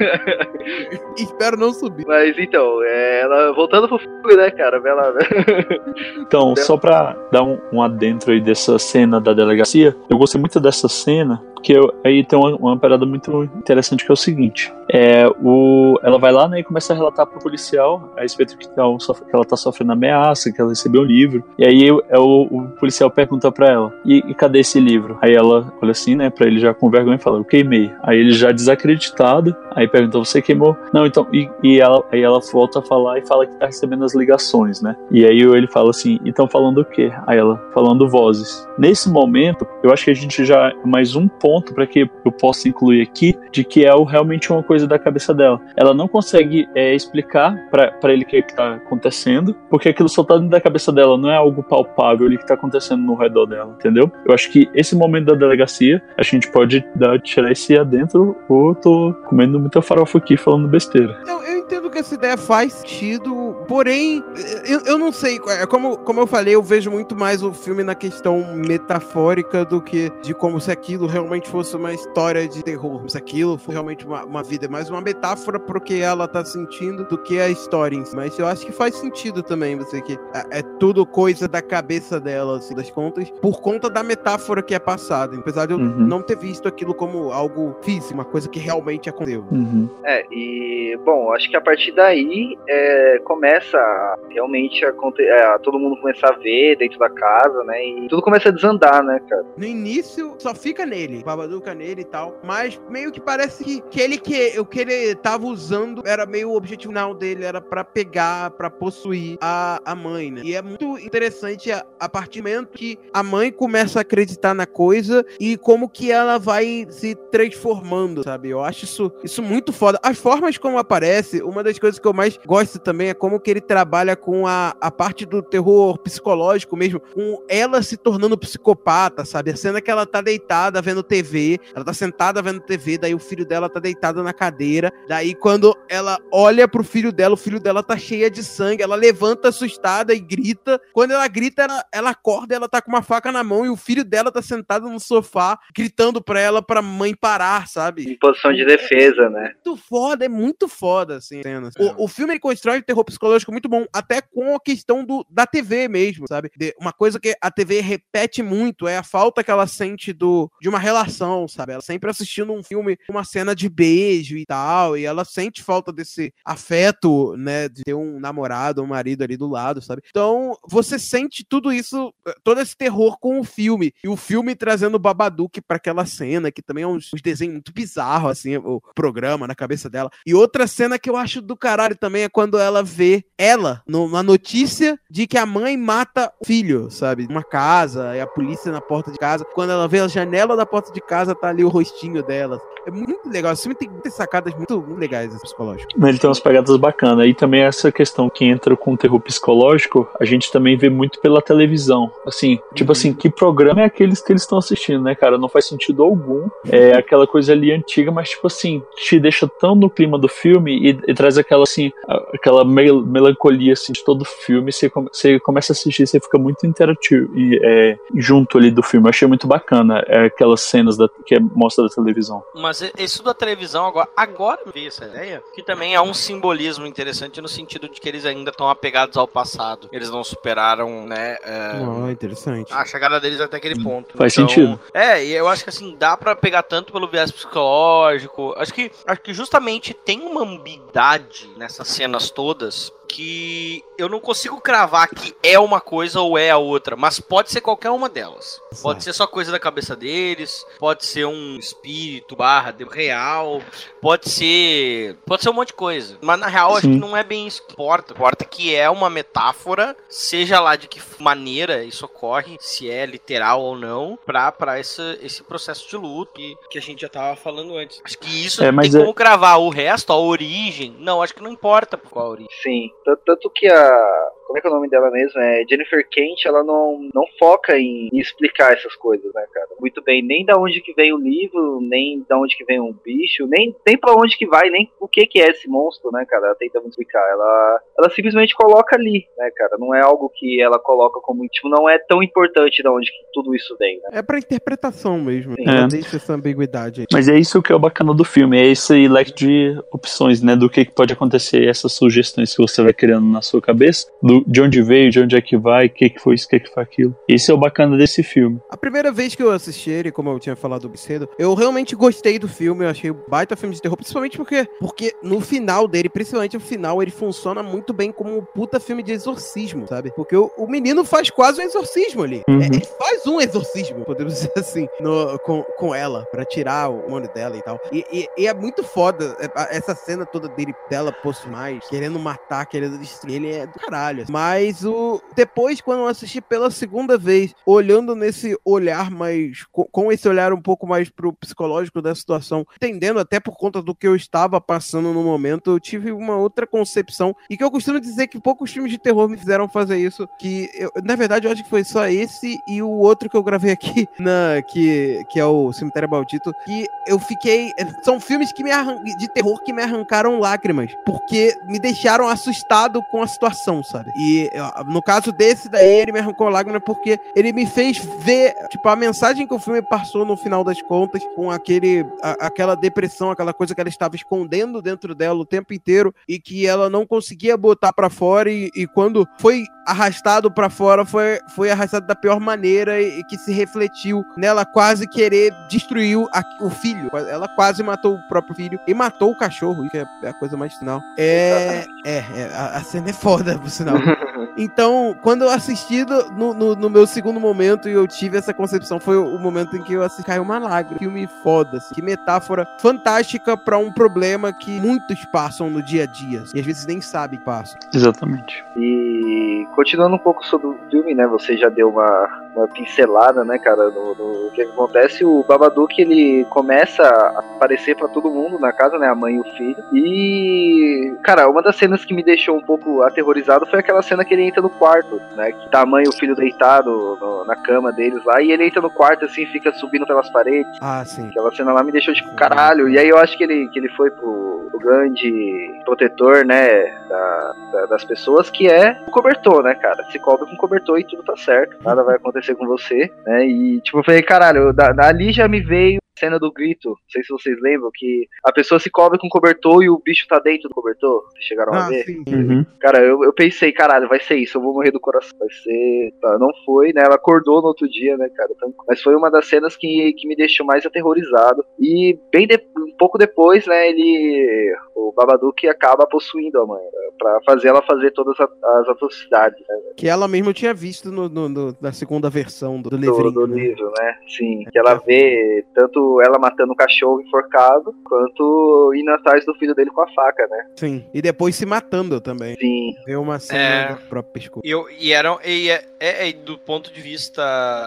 Espero não subir. Mas então, é, ela voltando pro filme, né, cara? Ela, (laughs) Então, só pra dar um, um adentro aí dessa cena da delegacia, eu gostei muito dessa cena, porque eu- aí tem uma, uma parada muito interessante que é o seguinte: é, o, ela vai lá né, e começa a relatar pro policial a respeito que, tá, que ela tá sofrendo ameaça, que ela recebeu um livro. E aí é o, o policial pergunta pra ela: e, e cadê esse livro? Aí ela olha assim, né, pra ele já com vergonha e fala: Eu queimei. Aí ele já desacreditado, aí pergunta: Você queimou? Não, então. E, e ela, aí ela volta a falar e fala que tá recebendo as ligações, né? E aí ele fala assim: E estão falando o quê? Aí ela: Falando vozes. Nesse momento, eu acho que a gente já. Mais um ponto para que eu possa incluir aqui, de que é realmente uma coisa da cabeça dela. Ela não consegue é, explicar pra ele o que, é que tá acontecendo, porque aquilo só tá dentro da cabeça dela, não é algo palpável ali que tá acontecendo no redor dela, entendeu? Eu acho que esse momento da delegacia, a gente pode dar, tirar esse adentro, ou tô comendo muita farofa aqui falando besteira. Eu, eu entendo que essa ideia faz sentido, porém, eu, eu não sei. é Como, como eu falei, eu vejo muito mais o filme na questão metafórica do que de como se aquilo realmente fosse uma história de terror. Se aquilo for realmente uma, uma vida, é mais uma metáfora pro que ela tá sentindo do que a história em si. Mas eu acho que faz sentido também, você que é, é tudo coisa da cabeça dela, assim, das contas, por conta da metáfora que é passada. Apesar de eu Uhum. não ter visto aquilo como algo físico, uma coisa que realmente aconteceu. Uhum. É, e bom, acho que a partir daí é, começa a, realmente a, é, a todo mundo começar a ver dentro da casa, né? E tudo começa a desandar, né, cara? No início, só fica nele, Babaduca nele e tal. Mas meio que parece que, que ele que o que ele tava usando era meio o objetivo final dele, era pra pegar, pra possuir a, a mãe, né? E é muito interessante a, a partir do momento que a mãe começa a acreditar na coisa e como que ela vai se transformando, sabe? Eu acho isso, isso muito foda. As formas como aparece, uma das coisas que eu mais gosto também é como que ele trabalha com a, a parte do terror psicológico mesmo, com ela se tornando psicopata, sabe? A cena que ela tá deitada vendo TV, ela tá sentada vendo TV, daí o filho dela tá deitado na cadeira, daí quando ela olha pro filho dela, o filho dela tá cheia de sangue, ela levanta assustada e grita. Quando ela grita, ela, ela acorda, ela tá com uma faca na mão e o filho dela tá sentado no sofá, gritando pra ela pra mãe parar, sabe? Em posição de defesa, né? muito foda, é muito foda, assim, a cena. O, o filme ele constrói um terror psicológico muito bom, até com a questão do, da TV mesmo, sabe? De- uma coisa que a TV repete muito é a falta que ela sente do, de uma relação, sabe? Ela sempre assistindo um filme, uma cena de beijo e tal, e ela sente falta desse afeto, né? De ter um namorado, um marido ali do lado, sabe? Então, você sente tudo isso, eh, todo esse terror com o filme. E o filme trazendo o Babadook pra aquela cena, que também é uns, uns desenhos muito bizarros, assim, o programa na cabeça dela. E outra cena que eu acho do caralho também é quando ela vê ela na notícia de que a mãe mata o filho, sabe? Uma casa, e a polícia na porta de casa. Quando ela vê a janela da porta de casa, tá ali o rostinho dela. É muito legal. Esse filme tem muitas sacadas muito, muito legais, psicológicas. Ele tem umas pegadas bacanas. E também essa questão que entra com o terror psicológico, a gente também vê muito pela televisão. Assim, tipo assim, que programa é aqueles que eles estão assistindo, né, cara? Não faz sentido algum. É aquela coisa ali antiga, mas tipo assim, te deixa tão no clima do filme e, e traz aquela assim, aquela mel- melancolia assim de todo o filme. Você, come- você começa a assistir, você fica muito interativo e é, junto ali do filme. Eu achei muito bacana é, aquelas cenas da, que mostra da televisão. Mas isso da televisão agora, agora eu vi essa ideia, que também é um simbolismo interessante no sentido de que eles ainda estão apegados ao passado. Eles não superaram, né, é, Oh, interessante. a chegada deles até aquele ponto. Faz sentido. É, e eu acho que assim, dá pra pegar tanto pelo viés psicológico. Acho que, acho que justamente tem uma ambiguidade nessas cenas todas que eu não consigo cravar que é uma coisa ou é a outra, mas pode ser qualquer uma delas. Pode ser só coisa da cabeça deles, pode ser um espírito barra de real, pode ser. Pode ser um monte de coisa. Mas na real, acho Sim. que não é bem isso que importa. Importa que é uma metáfora, seja lá de que maneira isso ocorre, se é literal ou não, pra, pra esse, esse processo de luto que, que a gente já tava falando antes. Acho que isso É, tem é- como cravar. O resto, a origem, não, acho que não importa qual a origem. Sim. Tanto, que a. Como é que é o nome dela mesmo? É Jennifer Kent, ela não, não foca em, em explicar essas coisas, né, cara? Muito bem, nem da onde que vem o livro, nem da onde que vem um bicho, nem, nem pra onde que vai, nem o que que é esse monstro, né, cara? Ela tenta explicar. Ela, ela simplesmente coloca ali, né, cara? Não é algo que ela coloca como, tipo, não é tão importante da onde que tudo isso vem, né? É pra interpretação mesmo. Sim. Ela É. deixa essa ambiguidade aí. Mas é isso que é o bacana do filme, é esse leque de opções, né? Do que, que pode acontecer, essas sugestões que você vai criando na sua cabeça, do, de onde veio, de onde é que vai, o que, que foi isso, o que, que foi aquilo. Esse é o bacana desse filme. A primeira vez que eu assisti ele, como eu tinha falado cedo, eu realmente gostei do filme, eu achei um baita filme de terror, principalmente porque, porque no final dele, principalmente no final, ele funciona muito bem como um puta filme de exorcismo, sabe? Porque o, o menino faz quase um exorcismo ali. Uhum. É, ele faz um exorcismo, podemos (laughs) dizer assim, no- com, com ela, pra tirar o demônio dela e tal. E, e- e é muito foda é, essa cena toda dele, dela posto mais, querendo matar, querendo destruir, ele é do caralho. Mas o depois, quando eu assisti pela segunda vez, olhando nesse olhar mais, com, esse olhar um pouco mais pro psicológico da situação, entendendo até por conta do que eu estava passando no momento, eu tive uma outra concepção. E que eu costumo dizer que poucos filmes de terror me fizeram fazer isso. Que eu- na verdade eu acho que foi só esse e o outro que eu gravei aqui, (laughs) na, que, que é o Cemitério Maldito, que eu fiquei. São filmes que me de terror que me arrancaram lágrimas. Porque me deixaram assustado com a situação, sabe? E no caso desse daí, ele me arrancou lágrimas porque ele me fez ver, tipo, a mensagem que o filme passou no final das contas, com aquele, a- aquela depressão, aquela coisa que ela estava escondendo dentro dela o tempo inteiro e que ela não conseguia botar pra fora e, e quando foi arrastado pra fora foi, foi arrastado da pior maneira e, e que se refletiu nela quase querer destruir o, a- o filho. Ela quase matou o próprio filho e matou o cachorro, que é, é a coisa mais final. É, é, é, a, a cena é foda, por sinal. (laughs) Então, quando eu assisti no, no, no meu segundo momento e eu tive essa concepção, foi o momento em que eu assisti caiu uma lágrima. Filme foda, assim. Que metáfora fantástica pra um problema que muitos passam no dia a dia. E às vezes nem sabem que passam. Exatamente. E continuando um pouco sobre o filme, né? Você já deu uma, uma pincelada, né, cara, no, no que acontece. O Babadook ele começa a aparecer pra todo mundo na casa, né? A mãe e o filho. E, cara, uma das cenas que me deixou um pouco aterrorizado foi aquela cena que ele entra no quarto, né? Que tá a mãe e o filho deitado no- na cama deles lá. E ele entra no quarto assim, fica subindo pelas paredes. Ah, sim. Aquela cena lá me deixou tipo, caralho. E aí eu acho que ele, que ele foi pro, pro grande protetor, né, da- da- das pessoas, que é o cobertor, né, cara? Se cobre com cobertor e tudo tá certo. Nada vai acontecer com você, né? E, tipo, eu falei, caralho, da, dali já me veio cena do grito. Não sei se vocês lembram, que a pessoa se cobre com cobertor e o bicho tá dentro do cobertor. Vocês chegaram a Ah, ver? sim. Uhum. Cara, eu, eu pensei, caralho, vai ser isso, eu vou morrer do coração. Vai ser. Tá, não foi, né? Ela acordou no outro dia, né, cara? Então, mas foi uma das cenas que, que me deixou mais aterrorizado. E bem de- um pouco depois, né, ele. O Babadook acaba possuindo a mãe, né, pra fazer ela fazer todas a- as atrocidades, né? Que ela mesma eu tinha visto no, no- no- na segunda versão do, do Do, do né? livro, né? Sim. Que ela vê tanto ela matando o cachorro enforcado, quanto indo atrás do filho dele com a faca, né? Sim. E depois se matando também. Sim. Vê uma cena É. do próprio pescoço. E, eu, e eram e é, é- é, do ponto de vista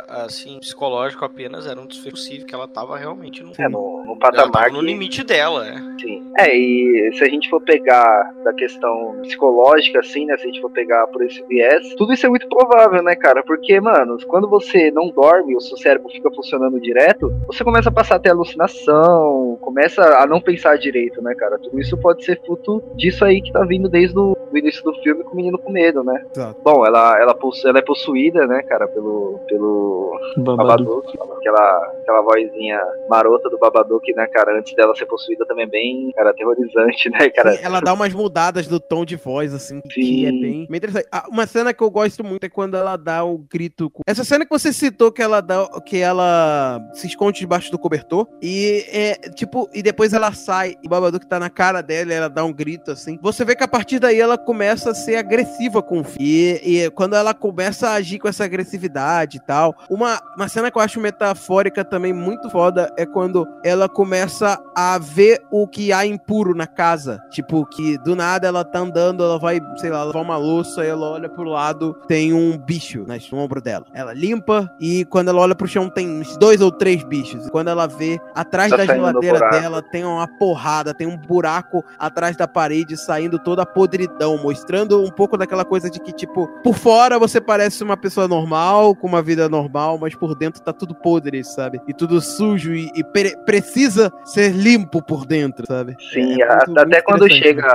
assim psicológico apenas era um desfecho possível que ela tava realmente no, É, no, no patamar tava no que- limite dela, é. Sim. É, e se a gente for pegar da questão psicológica, assim, né? Se a gente for pegar por esse viés, tudo isso é muito provável, né, cara? Porque, mano, quando você não dorme, o seu cérebro fica funcionando direto, você começa a passar a ter alucinação, começa a não pensar direito, né, cara? Tudo isso pode ser fruto disso aí que tá vindo desde o início do filme com o menino com medo, né? Exato. Bom, ela, ela, possu- ela é possuída, né, cara, pelo, pelo Babadook. Babadook, aquela, aquela vozinha marota do Babadook, né, cara, antes dela ser possuída também é bem, cara, aterrorizante, (laughs) né, cara? Ela dá umas mudadas do tom de voz, assim, que Sim. é bem, bem interessante. Ah, uma cena que eu gosto muito é quando ela dá o grito. Essa cena que você citou, que ela dá, que ela se esconde debaixo do cobertor, e é, tipo, e depois ela sai, e o Babadook tá na cara dela, ela dá um grito, assim. Você vê que a partir daí ela começa a ser agressiva com o filho. E, e quando ela começa a agir com essa agressividade e tal, uma, uma cena que eu acho metafórica também muito foda é quando ela começa a ver o que há impuro na casa. Tipo, que do nada ela tá andando, ela vai, sei lá, lavar uma louça, ela olha pro lado, tem um bicho no ombro dela. Ela limpa e quando ela olha pro chão tem dois ou três bichos. E quando ela vê atrás Tá da geladeira dela tem uma porrada, tem um buraco atrás da parede saindo toda a podridão, mostrando um pouco daquela coisa de que, tipo, por fora você parece uma pessoa normal, com uma vida normal, mas por dentro tá tudo podre, sabe? E tudo sujo e, e pre- precisa ser limpo por dentro, sabe? Sim, É a- muito- até muito quando chega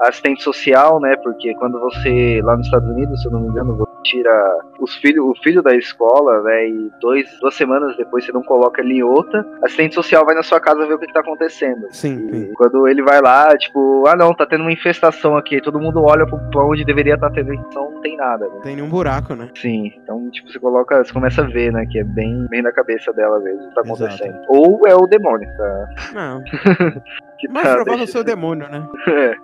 a assistente social, né? Porque quando você, lá nos Estados Unidos, se eu não me engano, tira os filho, o filho da escola, né? E dois, duas semanas depois você não coloca ele em outra, a assistente social vai na sua casa ver o que, que tá acontecendo. Sim, sim. Quando ele vai lá, tipo, ah não, tá tendo uma infestação aqui, todo mundo olha pro pra onde deveria estar tendo infestação, não tem nada, né? Não tem nenhum buraco, né? Sim, então, tipo, você coloca, você começa a ver, né, que é bem, bem na cabeça dela mesmo, o que tá Exato. acontecendo. Ou é o demônio, tá? Não. (laughs) Que Mais tá provável deixando- ser o demônio, né? (laughs) É.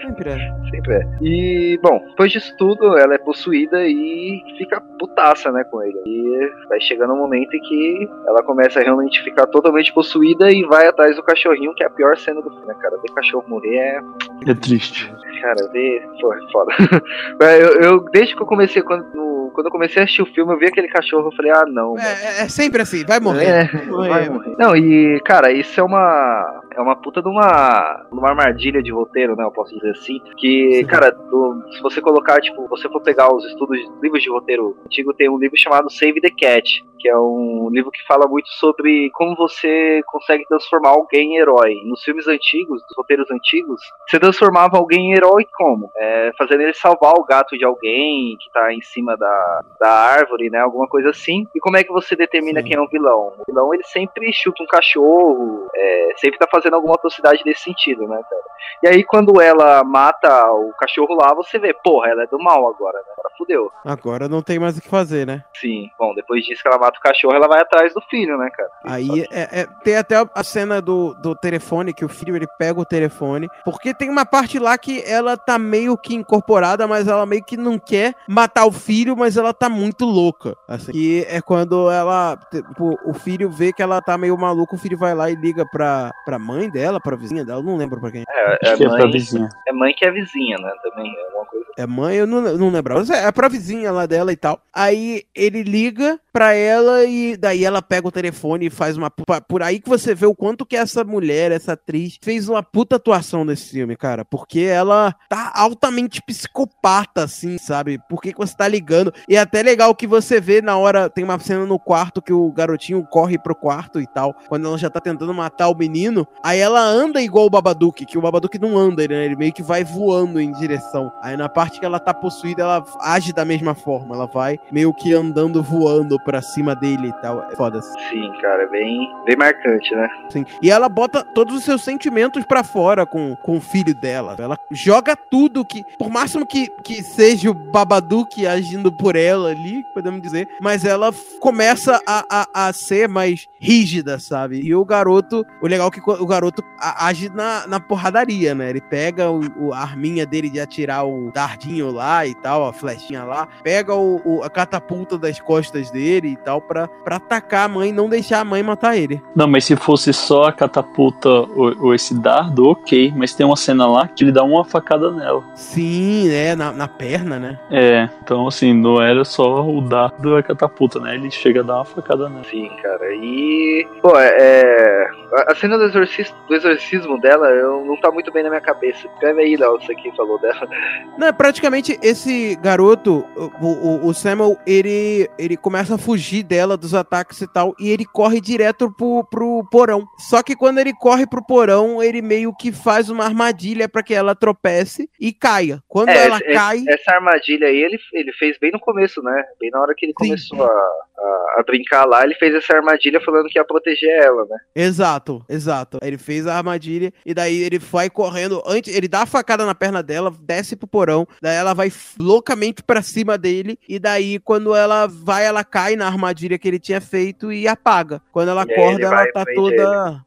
Sempre é. Sempre é. E, bom, depois disso tudo, ela é possuída e fica putaça, né, com ele. E vai chegando um momento em que ela começa a realmente ficar totalmente possuída e vai atrás do cachorrinho, que é a pior cena do filme, né, cara? Ver cachorro morrer é. É triste. Cara, ver. Pô, é foda. (laughs) Eu, eu- desde que eu comecei, quando, no- quando eu comecei a assistir o filme, eu vi aquele cachorro, eu falei, ah, não. É, é- é sempre assim, vai morrer. É, Vai morrer. vai morrer. Não, e, cara, isso é uma. É uma puta de uma, uma armadilha de roteiro, né? Eu posso dizer assim. Que, Sim. cara, do- se você colocar, tipo, você for pegar os estudos, livros de roteiro antigo, tem um livro chamado Save the Cat, que é um livro que fala muito sobre como você consegue transformar alguém em herói. Nos filmes antigos, dos roteiros antigos, você transformava alguém em herói como? É, fazendo ele salvar o gato de alguém que tá em cima da, da árvore, né? Alguma coisa assim. E como é que você determina Sim. quem é o vilão? O vilão, ele sempre chuta um cachorro, é, sempre tá fazendo alguma atrocidade nesse sentido, né, cara? E aí, quando ela mata o cachorro lá, você vê, porra, ela é do mal agora, né? Agora fudeu. Agora não tem mais o que fazer, né? Sim. Bom, depois disso que ela mata o cachorro, ela vai atrás do filho, né, cara? Aí é, é- tem até a cena do, do telefone, que o filho ele pega o telefone. Porque tem uma parte lá que ela tá meio que incorporada, mas ela meio que não quer matar o filho, mas ela tá muito louca. Assim. E é quando ela. Tipo, o filho vê que ela tá meio maluca, o filho vai lá e liga pra, pra mãe dela, pra vizinha dela, eu não lembro pra quem. É, é que é pra mãe, vizinha. é mãe que é vizinha, né? Também é alguma coisa. É mãe, eu não, não lembro. Mas É, é pra vizinha lá dela e tal. Aí ele liga pra ela e daí ela pega o telefone e faz uma. Por aí que você vê o quanto que essa mulher, essa atriz, fez uma puta atuação nesse filme, cara. Porque ela tá altamente psicopata, assim, sabe? Por que, que você tá ligando? E é até legal que você vê na hora. Tem uma cena no quarto que o garotinho corre pro quarto e tal. Quando ela já tá tentando matar o menino. Aí ela anda igual o Babadook, que o Babadook não anda, né? Ele meio que vai voando em direção. Aí na parte que ela tá possuída, ela age da mesma forma. Ela vai meio que andando voando pra cima dele e tal. É foda-se. Sim, cara, é bem, bem marcante, né? Sim. E ela bota todos os seus sentimentos pra fora com, com o filho dela. Ela joga tudo que, por máximo que, que seja o Babadook agindo por ela ali, podemos dizer, mas ela começa a, a, a ser mais rígida, sabe? E o garoto, o legal é que o garoto age na, na porradaria, né? Ele pega o, o- a arminha dele de atirar o dardinho lá e tal, a flechinha lá, pega o, o- a catapulta das costas dele e tal, pra, pra atacar a mãe e não deixar a mãe matar ele. Não, mas se fosse só a catapulta ou, ou esse dardo, ok. Mas tem uma cena lá que ele dá uma facada nela. Sim, é, na, na perna, né? É, então assim, não era só o dardo e a catapulta, né? Ele chega a dar uma facada nela. Sim, cara. E. Pô, é. é, A a cena do exorcismo, do exorcismo dela eu, não tá muito bem na minha cabeça. Escreve aí, Léo, você que falou dela. Não, é praticamente esse garoto, o, o, o Samuel, ele, ele começa fugir dela dos ataques e tal, e ele corre direto pro, pro porão. Só que quando ele corre pro porão, ele meio que faz uma armadilha para que ela tropece e caia. Quando É, ela esse- cai, Essa armadilha aí ele, ele fez bem no começo, né? Bem na hora que ele começou a, a, a brincar lá, ele fez essa armadilha falando que ia proteger ela, né? Exato, exato. Ele fez a armadilha e daí ele vai correndo. Antes, ele dá a facada na perna dela, desce pro porão. Daí ela vai loucamente pra cima dele. E daí, quando ela vai, ela cai na armadilha que ele tinha feito e apaga. Quando ela E acorda, ela tá toda.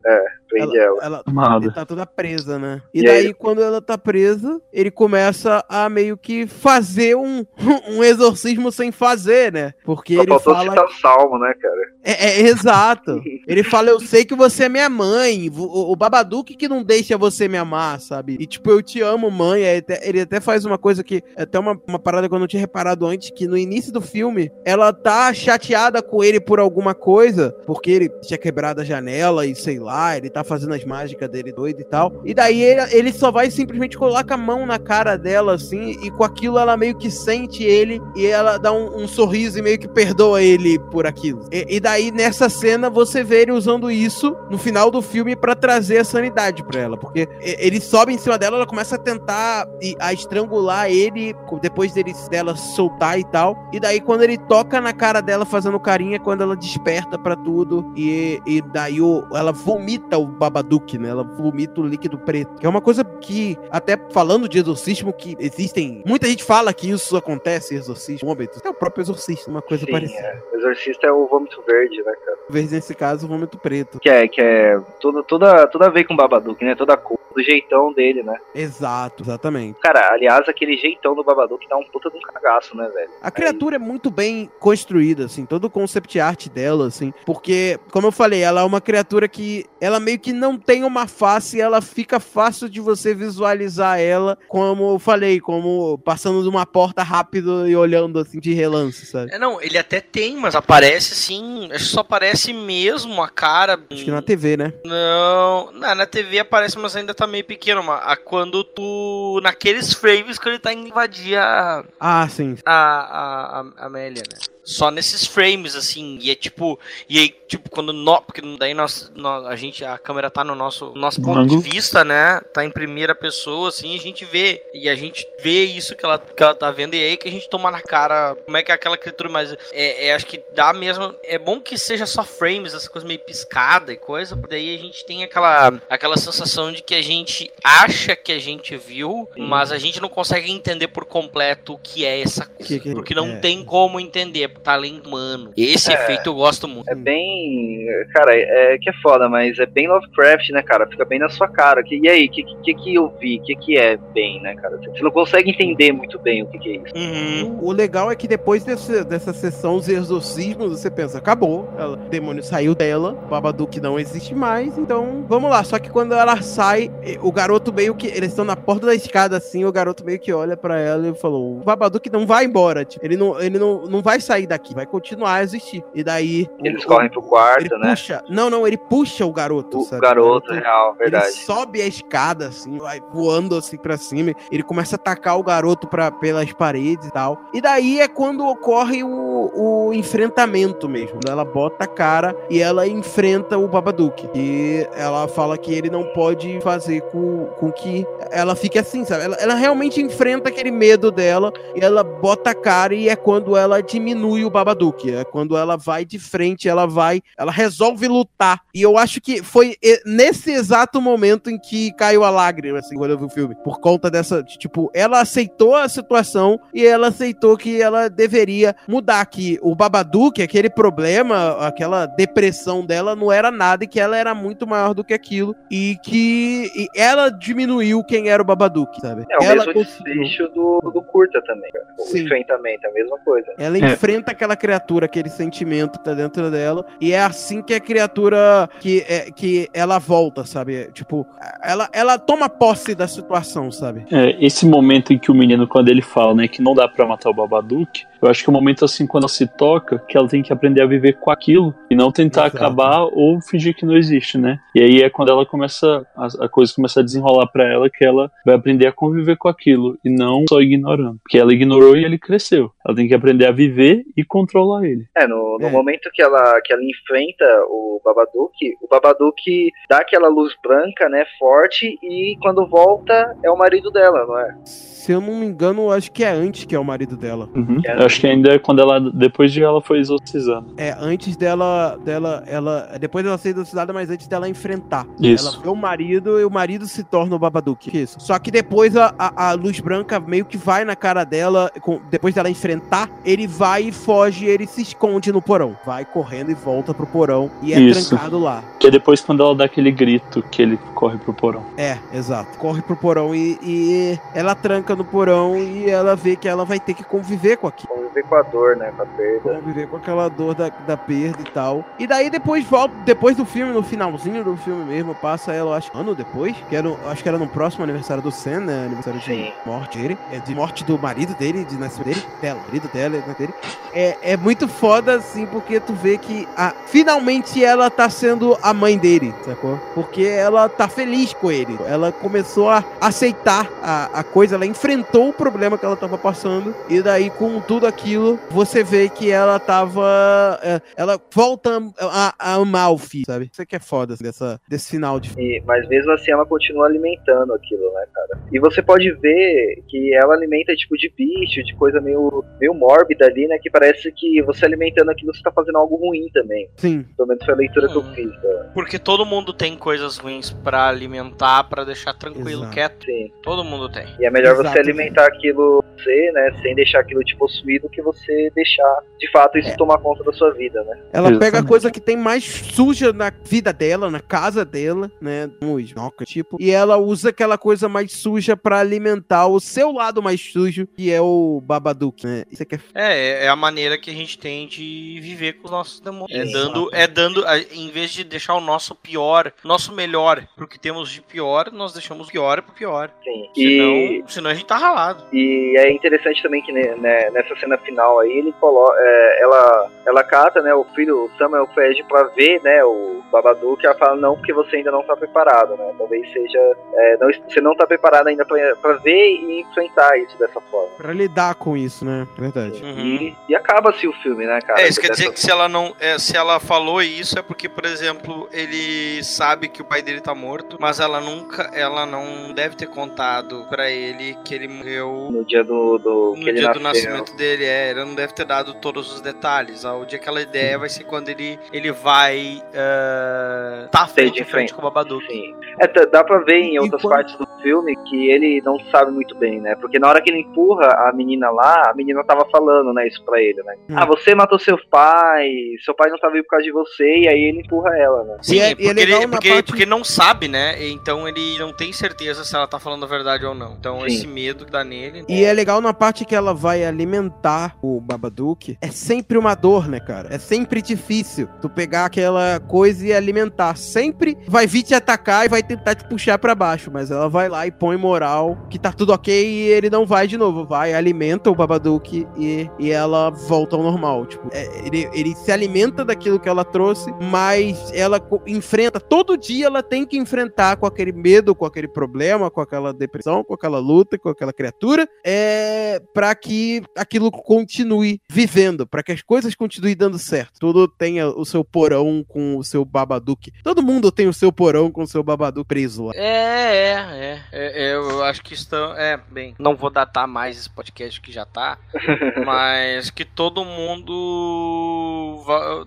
Prende ela. ela ele tá toda presa, né? E, E daí, aí- quando ela tá presa, ele começa a meio que fazer um, (laughs) um exorcismo sem fazer, né? Porque Só ele faltou fala. citar o salmo, né, cara? É, é, exato. (laughs) Ele fala, eu sei que você é minha mãe. O, o Babadook que não deixa você me amar, sabe? E tipo, eu te amo, mãe. Aí até- Ele até faz uma coisa que. é Até uma, uma parada que eu não tinha reparado antes, que no início do filme, ela tá chateada com ele por alguma coisa, porque ele tinha quebrado a janela e sei lá, ele tá fazendo as mágicas dele doido e tal. E daí ele, ele só vai simplesmente coloca a mão na cara dela, assim, e com aquilo ela meio que sente ele e ela dá um, um sorriso e meio que perdoa ele por aquilo. E, e daí nessa cena você vê ele usando isso no final do filme pra trazer a sanidade pra ela, porque ele sobe em cima dela, ela começa a tentar a estrangular ele depois dele, dela soltar e tal. E daí quando ele toca na cara dela fazendo carinho é quando ela desperta pra tudo e, e daí o, ela vomita o Babadook, né? Ela vomita o líquido preto, que é uma coisa que até falando de exorcismo que existem, muita gente fala que isso acontece exorcismo, vômito. é o próprio exorcismo, uma coisa Sim, parecida. é. Exorcista é o vômito verde, né, cara? Talvez nesse caso o vômito preto. Que é, que é tudo, toda, toda a ver com o Babadook, né? Toda a cor, do jeitão dele, né? Exato, exatamente. Cara, aliás, aquele jeitão do Babadook dá um puta de um cagaço, né, velho? A criatura é muito bem construída, assim, todo o concept art dela, assim, porque, como eu falei, ela é uma criatura que ela meio que não tem uma face, ela fica fácil de você visualizar ela, como eu falei, como passando de uma porta rápido e olhando assim de relance, sabe? É, não, ele até tem, mas aparece assim. Acho que só aparece mesmo a cara. Acho que na TV, né? Não, na, na TV aparece, mas ainda tá meio pequeno. Mas a, quando tu. Naqueles frames que ele tá invadir a, Ah, sim. a, a, a Amélia, né? Só nesses frames, assim, e é tipo. E aí, tipo, quando nós. Porque daí nós, nós, a gente, a câmera tá no nosso, nosso No ponto ângulo. de vista, né? Tá em primeira pessoa, assim, a gente vê. E a gente vê isso que ela, que ela tá vendo, e é aí que a gente toma na cara como é que é aquela criatura, mas é, é, acho que dá mesmo. É bom que seja só frames, essa coisa meio piscada e coisa, porque daí a gente tem aquela, aquela sensação de que a gente acha que a gente viu, mas a gente não consegue entender por completo o que é essa coisa. Que- que- porque não é. tem como entender, tá além humano. Esse É. efeito eu gosto muito. É bem. Cara, é que é foda, mas é bem Lovecraft, né, cara? Fica bem na sua cara. Que, e aí, o que, que, que eu vi? O que, que é bem, né, cara? Você não consegue entender muito bem o que, que é isso. Uhum. O legal é que depois desse- dessa sessão de exorcismos, você pensa, acabou, ela- o demônio saiu dela, o Babadook não existe mais, então vamos lá. Só que quando ela sai, o garoto meio que. Eles estão na porta da escada assim, o garoto meio que olha pra ela e falou: o Babadook não vai embora, tipo, ele, não, ele não, não vai sair daqui, vai continuar a existir. E daí. Eles o- correm pro quarto, ele né? puxa. Não, não, ele puxa o garoto, O sabe? garoto, O real, verdade. ele sobe a escada, assim, vai voando assim pra cima. Ele começa a atacar o garoto pra, pelas paredes e tal. E daí é quando ocorre o, o enfrentamento mesmo. Ela bota a cara e ela enfrenta o Babadook. E ela fala que ele não pode fazer com, com que ela fique assim, sabe? Ela, ela realmente enfrenta aquele medo dela e ela bota a cara e é quando ela diminui o Babadook. É quando ela vai de frente, ela vai, ela resolve lutar. E eu acho que foi nesse exato momento em que caiu a lágrima, assim, quando eu vi o filme. Por conta dessa, de, tipo, ela aceitou a situação e ela aceitou que ela deveria mudar. Que o Babadook, aquele problema, aquela depressão dela não era nada e que ela era muito maior do que aquilo. E que e ela diminuiu quem era o Babadook, sabe? É o ela mesmo conseguiu. desfecho do, do curta também, cara. O Sim. enfrentamento, a mesma coisa. Ela É. enfrenta aquela criatura, aquele sentimento que tá dentro dela, e é assim que a criatura que, é, que ela volta, sabe? Tipo, ela, ela toma posse da situação, sabe? É, esse momento em que o menino, quando ele fala, né, que não dá pra matar o Babadook, Eu acho que o momento assim, quando ela se toca, que ela tem que aprender a viver com aquilo e não tentar Exato. acabar ou fingir que não existe, né? E aí é quando ela começa, a, a coisa começa a desenrolar pra ela que ela vai aprender a conviver com aquilo e não só ignorando. Porque ela ignorou e ele cresceu. Ela tem que aprender a viver e controlar ele. É, no, no É. momento que ela, que ela enfrenta o Babadook, o Babadook dá aquela luz branca, né, forte, e quando volta é o marido dela, não é? Se eu não me engano, eu acho que é antes que é o marido dela. Uhum. É acho que ainda é quando ela. Depois de ela foi exorcizando. É, antes dela, dela, ela, depois dela ser exorcizada, mas antes dela enfrentar. Isso. Ela vê o marido e o marido se torna o Babadook. Isso. Só que depois a, a, a luz branca meio que vai na cara dela, com- depois dela enfrentar, ele vai e foge, ele se esconde no porão. Vai correndo e volta pro porão e é Isso. trancado lá. Que é depois quando ela dá aquele grito que ele corre pro porão. É, exato. Corre pro porão e, e ela tranca no porão e ela vê que ela vai ter que conviver com aquilo. Conviver com a dor, né, com a perda. conviver com aquela dor da, da perda e tal. E daí depois volta, depois do filme, no finalzinho do filme mesmo, passa ela, acho, ano depois, que era, acho que era no próximo aniversário do Sam, né? Aniversário Sim. de morte dele, é, de morte do marido dele, de nascimento dele, dela, marido dela, né, dele. É, é muito foda, assim, porque tu vê que a, finalmente ela tá sendo a mãe dele, sacou? Porque ela tá feliz com ele. Ela começou a aceitar a, a coisa, ela enfrentou o problema que ela tava passando, e daí com tudo aquilo, você vê que ela tava. é, ela volta a, a amar o filho, sabe? Isso que é foda assim, dessa, desse final de E- mas mesmo assim ela continua alimentando aquilo, né, cara? E você pode ver que ela alimenta tipo de bicho, de coisa meio, meio mórbida ali, né? Que parece que você alimentando aquilo você tá fazendo algo ruim também. Sim. Pelo menos foi a leitura que eu Hum. fiz. Tá? Porque todo mundo tem coisas ruins pra alimentar, pra deixar tranquilo, Exato. quieto. Sim. Todo mundo tem. E é melhor você Exatamente. alimentar aquilo você, né? Sem deixar aquilo te possuir do que você deixar de fato isso É. tomar conta da sua vida, né? Ela pega a Exatamente. coisa que tem mais suja na vida dela, na casa dela, né? Esnoca, tipo. E ela usa aquela coisa mais suja pra alimentar o seu lado mais sujo, que é o Babadook, né? Isso aqui é É, é a maneira que a gente tem de viver com os nossos demônios. É dando, é dando, em vez de deixar o nosso pior, nosso melhor pro que temos de pior, nós deixamos o pior pro pior. Sim. Senão, E, senão gente tá ralado. e é interessante também que né, né, nessa cena final aí ele coloca, é, ela, ela cata, né? O filho o Samuel pede pra ver, né? O Babadook, ela fala não porque você ainda não tá preparado, né? Talvez seja, é, não, você não tá preparado ainda pra, pra ver e enfrentar isso dessa forma. pra lidar com isso, né? Verdade. Uhum. E, e acaba-se o filme, né, cara? É, isso quer dizer Dessa- que se ela não. é, se ela falou isso é porque, por exemplo, ele sabe que o pai dele tá morto, mas ela nunca. Ela não deve ter contado pra ele que ele morreu no dia do, do no que ele dia do nascimento dele. É, ela não deve ter dado todos os detalhes. O dia que ela ideia vai ser quando ele, ele vai. eh, tá frente de a frente frente. com o Babadook. Sim. É, dá pra ver em E outras quando- partes do filme que ele não sabe muito bem, né? Porque na hora que ele empurra a menina lá, a menina tava falando, né, isso pra ele, né? Hum. Ah, você matou seu pai, seu pai não tá vivo por causa de você, e aí ele empurra ela, né? Sim, é- é porque, legal ele, porque, parte- porque não sabe, né? Então ele não tem certeza se ela tá falando a verdade ou não. Então Sim. esse medo que dá nele. E é legal na parte que ela vai alimentar o Babadook. É sempre uma dor, né, cara? É sempre difícil tu pegar aquela coisa e alimentar. Sempre vai vir te atacar e vai tentar te puxar pra baixo. Mas ela vai lá e põe moral que tá tudo ok e ele não vai de novo. Vai, alimenta o Babadook e, e ela volta ao normal. Tipo, é, ele, ele se alimenta daquilo que ela trouxe, mas ela enfrenta. Todo dia ela tem que enfrentar com aquele medo, com aquele problema, com aquela depressão, com aquela luta, com aquela criatura, é para que aquilo continue vivendo, para que as coisas continuem dando certo. Tudo tenha o seu porão com o seu Babadook. Todo mundo tem o seu porão com o seu Babadook preso lá. É, é, é, é, é, Eu acho que estão. É, bem. Não vou datar mais esse podcast que já tá. (laughs) mas que todo mundo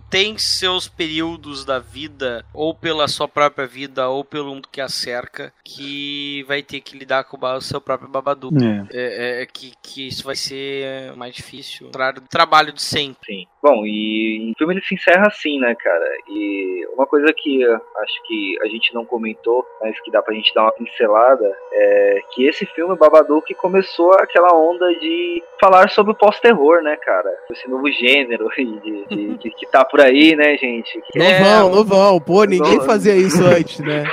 tem seus períodos da vida, ou pela sua própria vida, ou pelo mundo que a cerca, que vai ter que lidar com o seu próprio babadu. É. É, é, é que, que isso vai ser mais difícil. Contrário do trabalho de sempre. Bom, e o filme ele se encerra assim, né, cara? E uma coisa que acho que a gente não comentou, mas que dá pra gente dar uma pincelada, é que esse filme, Babadook, começou aquela onda de falar sobre o pós-terror, né, cara? Esse novo gênero de, de, (laughs) de, que tá por aí, né, gente? Que não vão, não vão. Pô, ninguém fazia isso antes, né?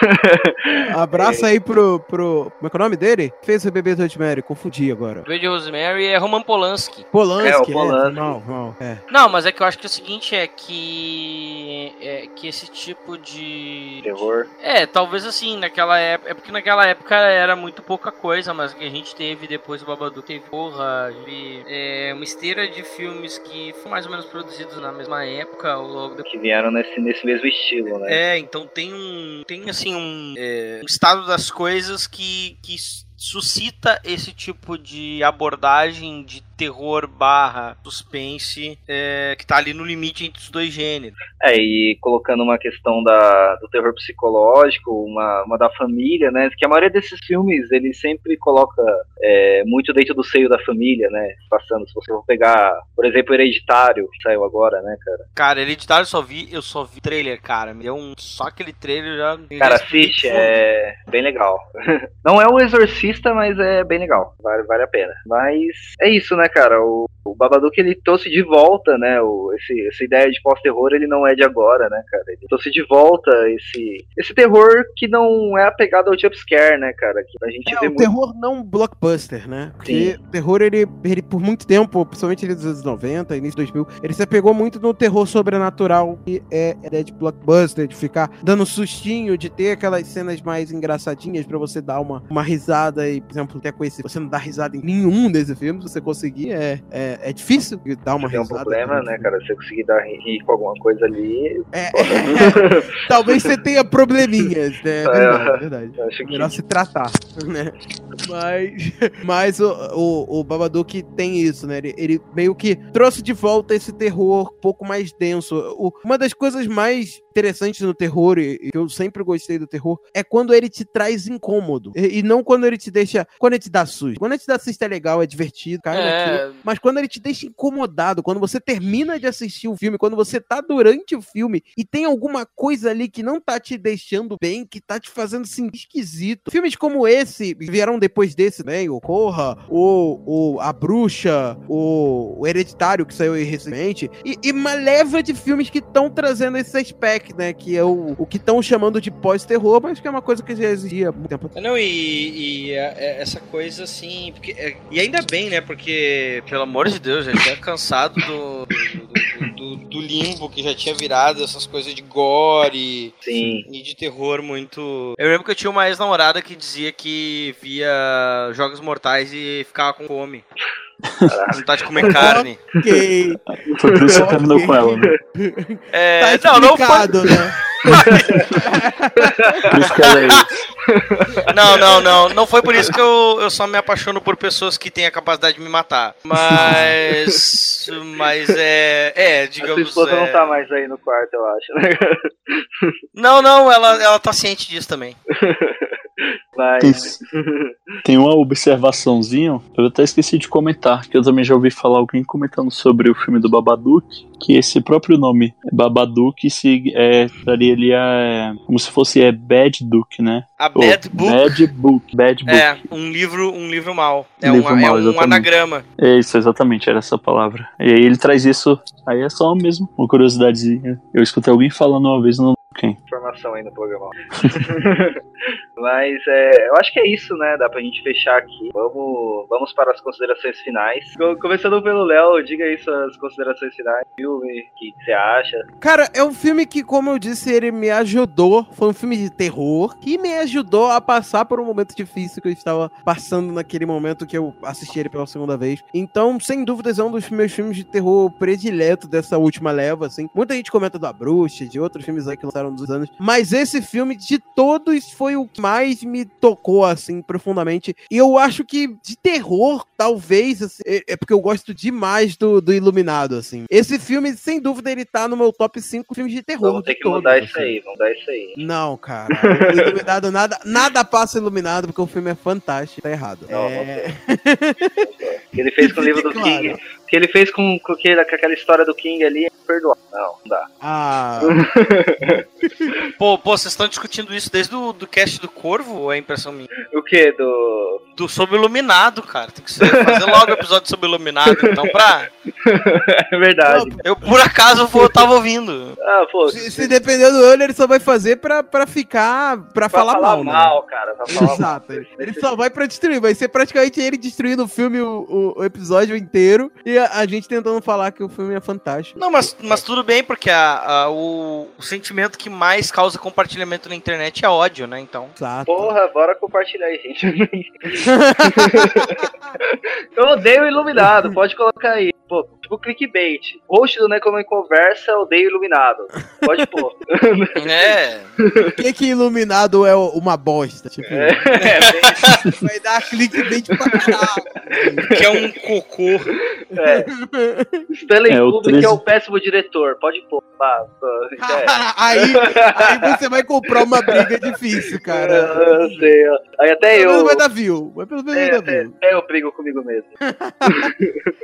(laughs) Abraço aí pro, pro. Como é que é o nome dele? Fez o bebê do Rosemary, confundi agora. O bebê de Rosemary é Roman Polanski. Polanski, É, o Polanski. É, não, não, é. Não, mas é que eu acho que o seguinte é que. É que esse tipo de. terror. É, talvez assim, naquela época. É porque naquela época era muito pouca coisa, mas o que a gente teve depois do Babadook teve, porra, teve é, uma esteira de filmes que foram mais ou menos produzidos na mesma época, ou logo depois. Que vieram nesse, nesse mesmo estilo, né? É, então tem um. Tem assim um, é, um estado das coisas que, que suscita esse tipo de abordagem de terror barra suspense é, que tá ali no limite entre os dois gêneros. É, e colocando uma questão da, do terror psicológico, uma, uma da família, né? Que a maioria desses filmes, ele sempre coloca é, muito dentro do seio da família, né? Passando, se você for pegar, por exemplo, Hereditário, que saiu agora, né, cara? Cara, Hereditário eu só vi, eu só vi trailer, cara. Me deu um. Só aquele trailer já. Cara, assiste, é bem legal. (laughs) Não é o Exorcista, mas é bem legal. Vale, vale a pena. Mas é isso, né, cara? O, o Babadook, ele trouxe de volta, né? O, esse, essa ideia de pós-terror, ele não é de agora, né, cara? Ele trouxe de volta esse, esse terror que não é apegado ao jumpscare, né, cara? Que a gente É, vê o muito. terror não blockbuster, né? Porque o terror, ele, ele, por muito tempo, principalmente dos anos 90, início de 2000, ele se apegou muito no terror sobrenatural, que é a ideia de blockbuster, de ficar dando sustinho, de ter aquelas cenas mais engraçadinhas pra você dar uma, uma risada e, por exemplo, até conhecer, você não dá risada em nenhum desses filmes, você conseguir, é, é, é difícil dar uma Tem um risada. problema, né, cara? Se você conseguir dar rir, com alguma coisa ali. É, (laughs) talvez você tenha probleminhas, né? É verdade, é verdade. Acho que. Melhor se tratar, (laughs) né? Mas, mas o, o, o Babadook tem isso, né? Ele, ele meio que trouxe de volta esse terror um pouco mais denso. O- uma das coisas mais interessantes no terror, e e que eu sempre gostei do terror, é quando ele te traz incômodo. E, e não quando ele te deixa. Quando ele te dá susto. Quando ele te dá susto é legal, é divertido, cai naquilo. É, Mas quando ele te deixa incomodado, quando você termina de assistir o filme, quando você tá durante o filme e tem alguma coisa ali que não tá te deixando bem, que tá te fazendo assim esquisito. Filmes como esse vieram depois desse, né? O Corra, o, o A Bruxa, o, o Hereditário, que saiu aí recentemente, e, e uma leva de filmes que estão trazendo esse aspecto, né? Que é o, o que estão chamando de pós-terror, mas que é uma coisa que já existia há muito tempo. Não, e, e é- é essa coisa assim. Porque, é- e ainda bem, né? Porque, pelo amor de Deus, já tinha cansado do, do, do- do- do limbo que já tinha virado essas coisas de gore Sim. e de terror muito. Eu lembro que eu tinha uma ex-namorada que dizia que via Jogos Mortais e ficava com fome. Vontade de comer carne. Ok, Foi por isso que terminou com ela, né? É, tá não, não foi, né? Por isso que ela é Não, não, não. Não foi por isso que eu, eu só me apaixono por pessoas que têm a capacidade de me matar. Mas. (laughs) Mas é. É, A sua digamos. esposa é... não tá mais aí no quarto, eu acho, né? (laughs) Não, não, ela, ela tá ciente disso também. (laughs) Mas. Isso. Tem uma observaçãozinha, eu até esqueci de comentar, que eu também já ouvi falar alguém comentando sobre o filme do Babadook, que esse próprio nome, Babadook, se é, traria ali a, como se fosse é Bad Duke, né? A Ou Bad Book Bad Book, Bad Book. é um livro, um livro mal. É, Livro uma- é mal, um exatamente. anagrama. É isso, exatamente, era essa palavra. E aí ele traz isso, aí é só mesmo uma curiosidadezinha. Eu escutei alguém falando uma vez, lembro quem. informação aí no programa. (laughs) Mas é, eu acho que é isso, né? Dá pra gente fechar aqui. Vamos, vamos para as considerações finais. Co- Começando pelo Léo, diga aí suas considerações finais. Filme, o que você acha? Cara, é um filme que, como eu disse, ele me ajudou. Foi um filme de terror que me ajudou a passar por um momento difícil que eu estava passando naquele momento que eu assisti ele pela segunda vez. Então, sem dúvidas, é um dos meus filmes de terror predileto dessa última leva, assim. Muita gente comenta do A Bruxa, de outros filmes aí que lançaram nos anos. Mas esse filme, de todos, foi o que mais me tocou, assim, profundamente. E eu acho que de terror, talvez, assim, é é porque eu gosto demais do, do Iluminado, assim. Esse filme, sem dúvida, ele tá no meu top 5 filmes de terror. Vamos ter que todos, mudar assim. isso aí, vamos mudar isso aí. Não, cara. Iluminado, nada, nada passa iluminado, porque o filme é fantástico. Tá errado. Não, é... O que (laughs) ele fez com o livro do claro. King. Que ele fez com, com, aquele- com aquela história do King ali é perdoar. Não, não dá. Ah, (laughs) Pô, pô, vocês estão discutindo isso desde o do cast do Corvo ou é impressão minha? O que? Do. Do Sob Iluminado, cara. Tem que ser, fazer logo o episódio sobre Iluminado, então, pra. (laughs) É verdade. Eu, por acaso, eu tava ouvindo. Ah, pô. se, se depender do Euler, ele só vai fazer pra, pra ficar. pra, pra falar, mal, né? cara. Pra falar mal. Exato. Ele, ele só vai pra destruir. Vai ser praticamente ele destruindo o filme o, o- o episódio inteiro e a, a gente tentando falar que o filme é fantástico. Não, mas, mas tudo bem, porque a, a- o, o sentimento que mais causa compartilhamento na internet é ódio, né? Então. Exato. Porra, bora compartilhar aí, gente. (laughs) eu odeio o Iluminado, pode colocar aí. Pô, tipo clickbait. Host do Necomem Conversa, odeio Iluminado. Pode pôr. (laughs) É. Por que, que Iluminado é uma bosta? Tipo, É, (laughs) bem- vai dar clickbait pra caralho. Que é um cocô. É. Stanley É, Kubrick 13. é o péssimo diretor, pode pôr. Já é. (laughs) aí, aí você vai comprar uma briga difícil, cara. Eu sei. Aí até Pelo menos eu. vai dar view. Mas pelo menos É, vai dar até, view. até eu brigo comigo mesmo. (laughs)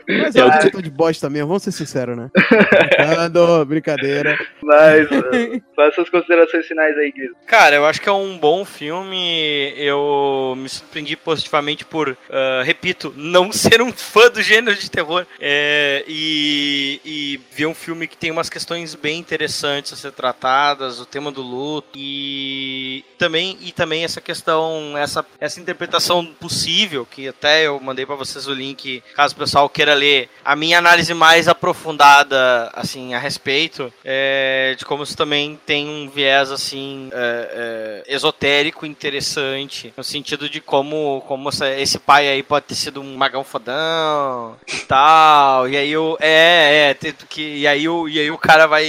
Mas É, é o tre- diretor de bosta mesmo, vamos ser sinceros, né? (laughs) Brincando, brincadeira. Mas uh, faz suas considerações finais aí, Guido. Cara, eu acho que é um bom filme. Eu me surpreendi positivamente por, ah, repito, não ser um fã do gênero de terror. É, e, e ver um filme que tem umas questões bem interessantes a ser tratadas, o tema do luto e também, e também essa questão, essa, essa interpretação possível, que até eu mandei pra vocês o link, caso o pessoal queira ler a minha análise mais aprofundada assim a respeito é, de como isso também tem um viés assim é, é, esotérico interessante no sentido de como como essa- esse pai aí pode ter sido um magão fodão e tal e aí o é é que e aí o e aí o cara vai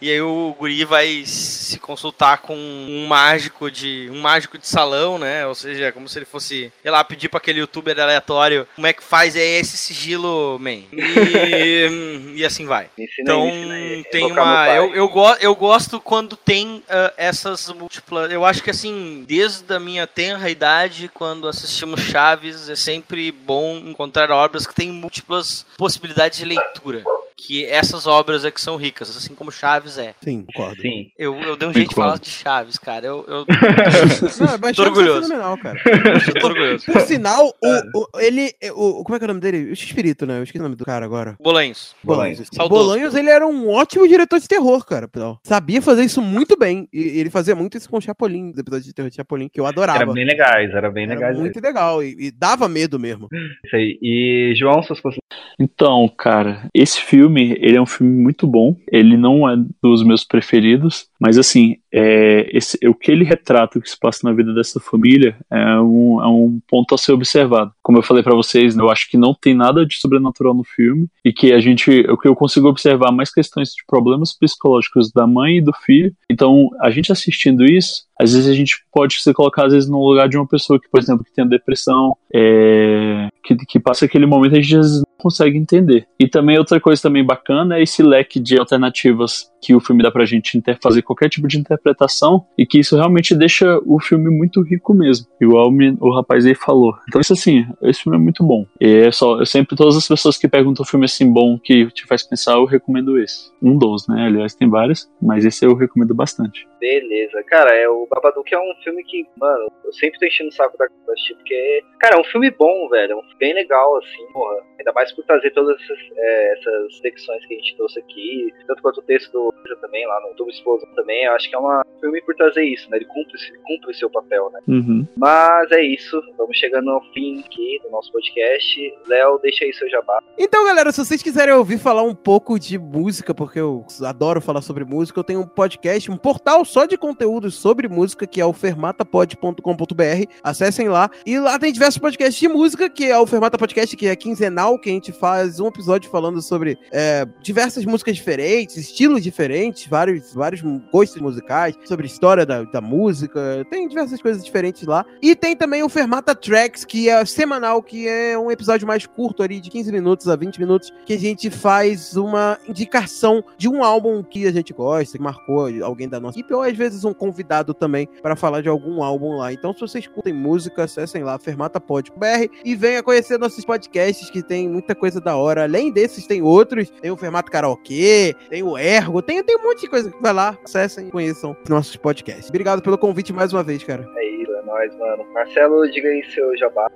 e aí o guri vai se consultar com um mágico de um mágico de salão né ou seja como se ele fosse sei lá pedir para aquele youtuber aleatório como é que faz é esse sigilo man e, (laughs) e assim vai ensina então aí, me ensina aí. tem Invocar uma. Eu, eu, go eu gosto quando tem ah, essas múltiplas. Eu acho que assim, desde a minha tenra idade, quando assistimos Chaves, é sempre bom encontrar obras que têm múltiplas possibilidades de leitura. Que essas obras é que são ricas, assim como Chaves é. Sim, concordo. Sim. Eu, eu dei um jeito de falar de Chaves, cara. Eu, eu, (laughs) Não, mas Tô Chaves é orgulhoso. fenomenal, cara. eu tô orgulhoso. Por sinal, o, o- ele. O, como é que é o nome dele? O Espírito, né? Eu esqueci o nome do cara agora. Bolanhos. Bolanhos. Bolanhos. Ele era um ótimo diretor de terror, cara. pessoal. Sabia fazer isso muito bem. E ele fazia muito isso com o Chapolin, os episódios de terror de Chapolin, que eu adorava. Era bem legais, era bem Era legais. muito legal. E, e dava medo mesmo. Isso aí. E, João, suas considerações. Então, cara, esse filme, ele é um filme muito bom. Ele não é dos meus preferidos, mas assim, é, esse, o que ele retrata, o que se passa na vida dessa família, é um, é um ponto a ser observado. Como eu falei pra vocês, eu acho que não tem nada de sobrenatural no filme e que a gente, o que eu consigo observar mais questões de problemas psicológicos da mãe e do filho. Então, a gente assistindo isso, às vezes a gente pode se colocar às vezes no lugar de uma pessoa que, por exemplo, que tem depressão, é, que, que passa aquele momento a gente às vezes consegue entender. E também outra coisa também bacana é esse leque de alternativas que o filme dá pra gente fazer qualquer tipo de interpretação e que isso realmente deixa o filme muito rico mesmo, igual o o rapaz aí falou. Então isso assim, esse filme é muito bom. E é só, eu sempre, todas as pessoas que perguntam um filme assim bom que te faz pensar, eu recomendo esse. Um dos, né? Aliás, tem vários, mas esse eu recomendo bastante. Beleza. Cara, é, o Babadook é um filme que, mano, eu sempre tô enchendo o saco da assistir, porque, cara, é um filme bom, velho. É um filme bem legal, assim, porra. Ainda mais por trazer todas essas, é, essas secções que a gente trouxe aqui, tanto quanto o texto do também, lá no Tubo Explosão também. Eu acho que é um filme por trazer isso, né? Ele cumpre, ele cumpre o seu papel, né? Uhum. Mas é isso. Vamos chegando ao fim aqui do nosso podcast. Léo, deixa aí seu jabá. Então, galera, se vocês quiserem ouvir falar um pouco de música, porque eu adoro falar sobre música, eu tenho um podcast, um portal só de conteúdos sobre música, que é o fermatapod.com.br. Acessem lá. E lá tem diversos podcasts de música, que é o Fermata Podcast, que é quinzenal, que a gente faz um episódio falando sobre é, diversas músicas diferentes, estilos diferentes, vários, vários gostos musicais, sobre história da, da música. Tem diversas coisas diferentes lá. E tem também o Fermata Tracks, que é semanal, que é um episódio mais curto ali, de 15 minutos a 20 minutos, que a gente faz uma indicação de um álbum que a gente gosta, que marcou alguém da nossa equipe, ou às vezes um convidado também para falar de algum álbum lá. Então, se vocês curtem música, acessem lá fermatapod.br e venha conhecer nossos podcasts, que tem muito muita coisa da hora. Além desses, tem outros. Tem o Fermato Karaokê, tem o Ergo, tem, tem um monte de coisa. Vai lá, acessem, conheçam nossos podcasts. Obrigado pelo convite mais uma vez, cara. É isso, é nóis, mano. Marcelo, diga aí seu jabá.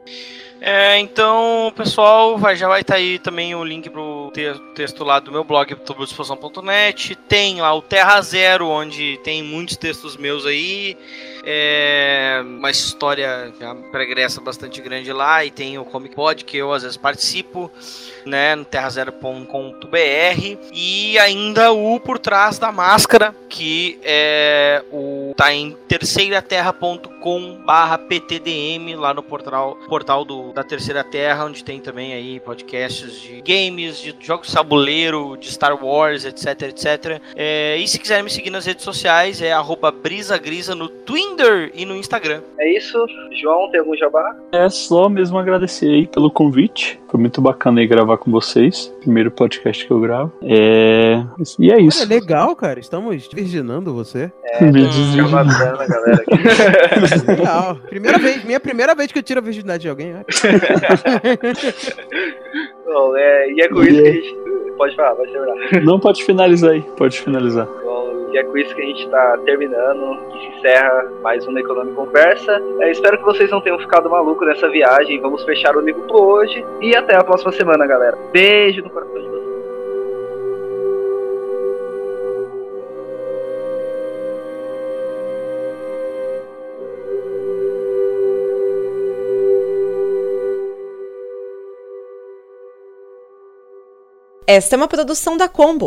É, então, pessoal, vai, já vai estar tá aí também o link pro texto lá do meu blog, turbodisposição.net. Tem lá o Terra Zero, onde tem muitos textos meus aí. É uma história já pregressa bastante grande lá. E tem o Comic Pod, que eu às vezes participo, né, no terrazero.com.br. E ainda o Por Trás da Máscara, que é o tá em terceiraterra.com barra ptdm lá no portal, portal do, da Terceira Terra, onde tem também aí podcasts de games, de jogos de tabuleiro, de Star Wars, etc, etc. É, e se quiser me seguir nas redes sociais, é arroba brisagrisa no Twitter e no Instagram. É isso. João, tem algum jabá? É só mesmo agradecer aí pelo convite. Foi muito bacana aí gravar com vocês. Primeiro podcast que eu gravo. É... E é isso. Olha, legal, cara. Estamos virginando você. É, (laughs) bacana, galera. (laughs) legal. Primeira vez, minha primeira vez que eu tiro a virgindade de alguém. Né? (laughs) Bom, é, e é com isso que a gente. Pode falar, pode terminar. Não pode finalizar aí, pode finalizar. Bom, e é com isso que a gente está terminando, que se encerra mais uma Econômica Conversa. É, espero que vocês não tenham ficado maluco nessa viagem. Vamos fechar o livro por hoje. E até a próxima semana, galera. Beijo no coração de vocês. Esta é uma produção da Combo.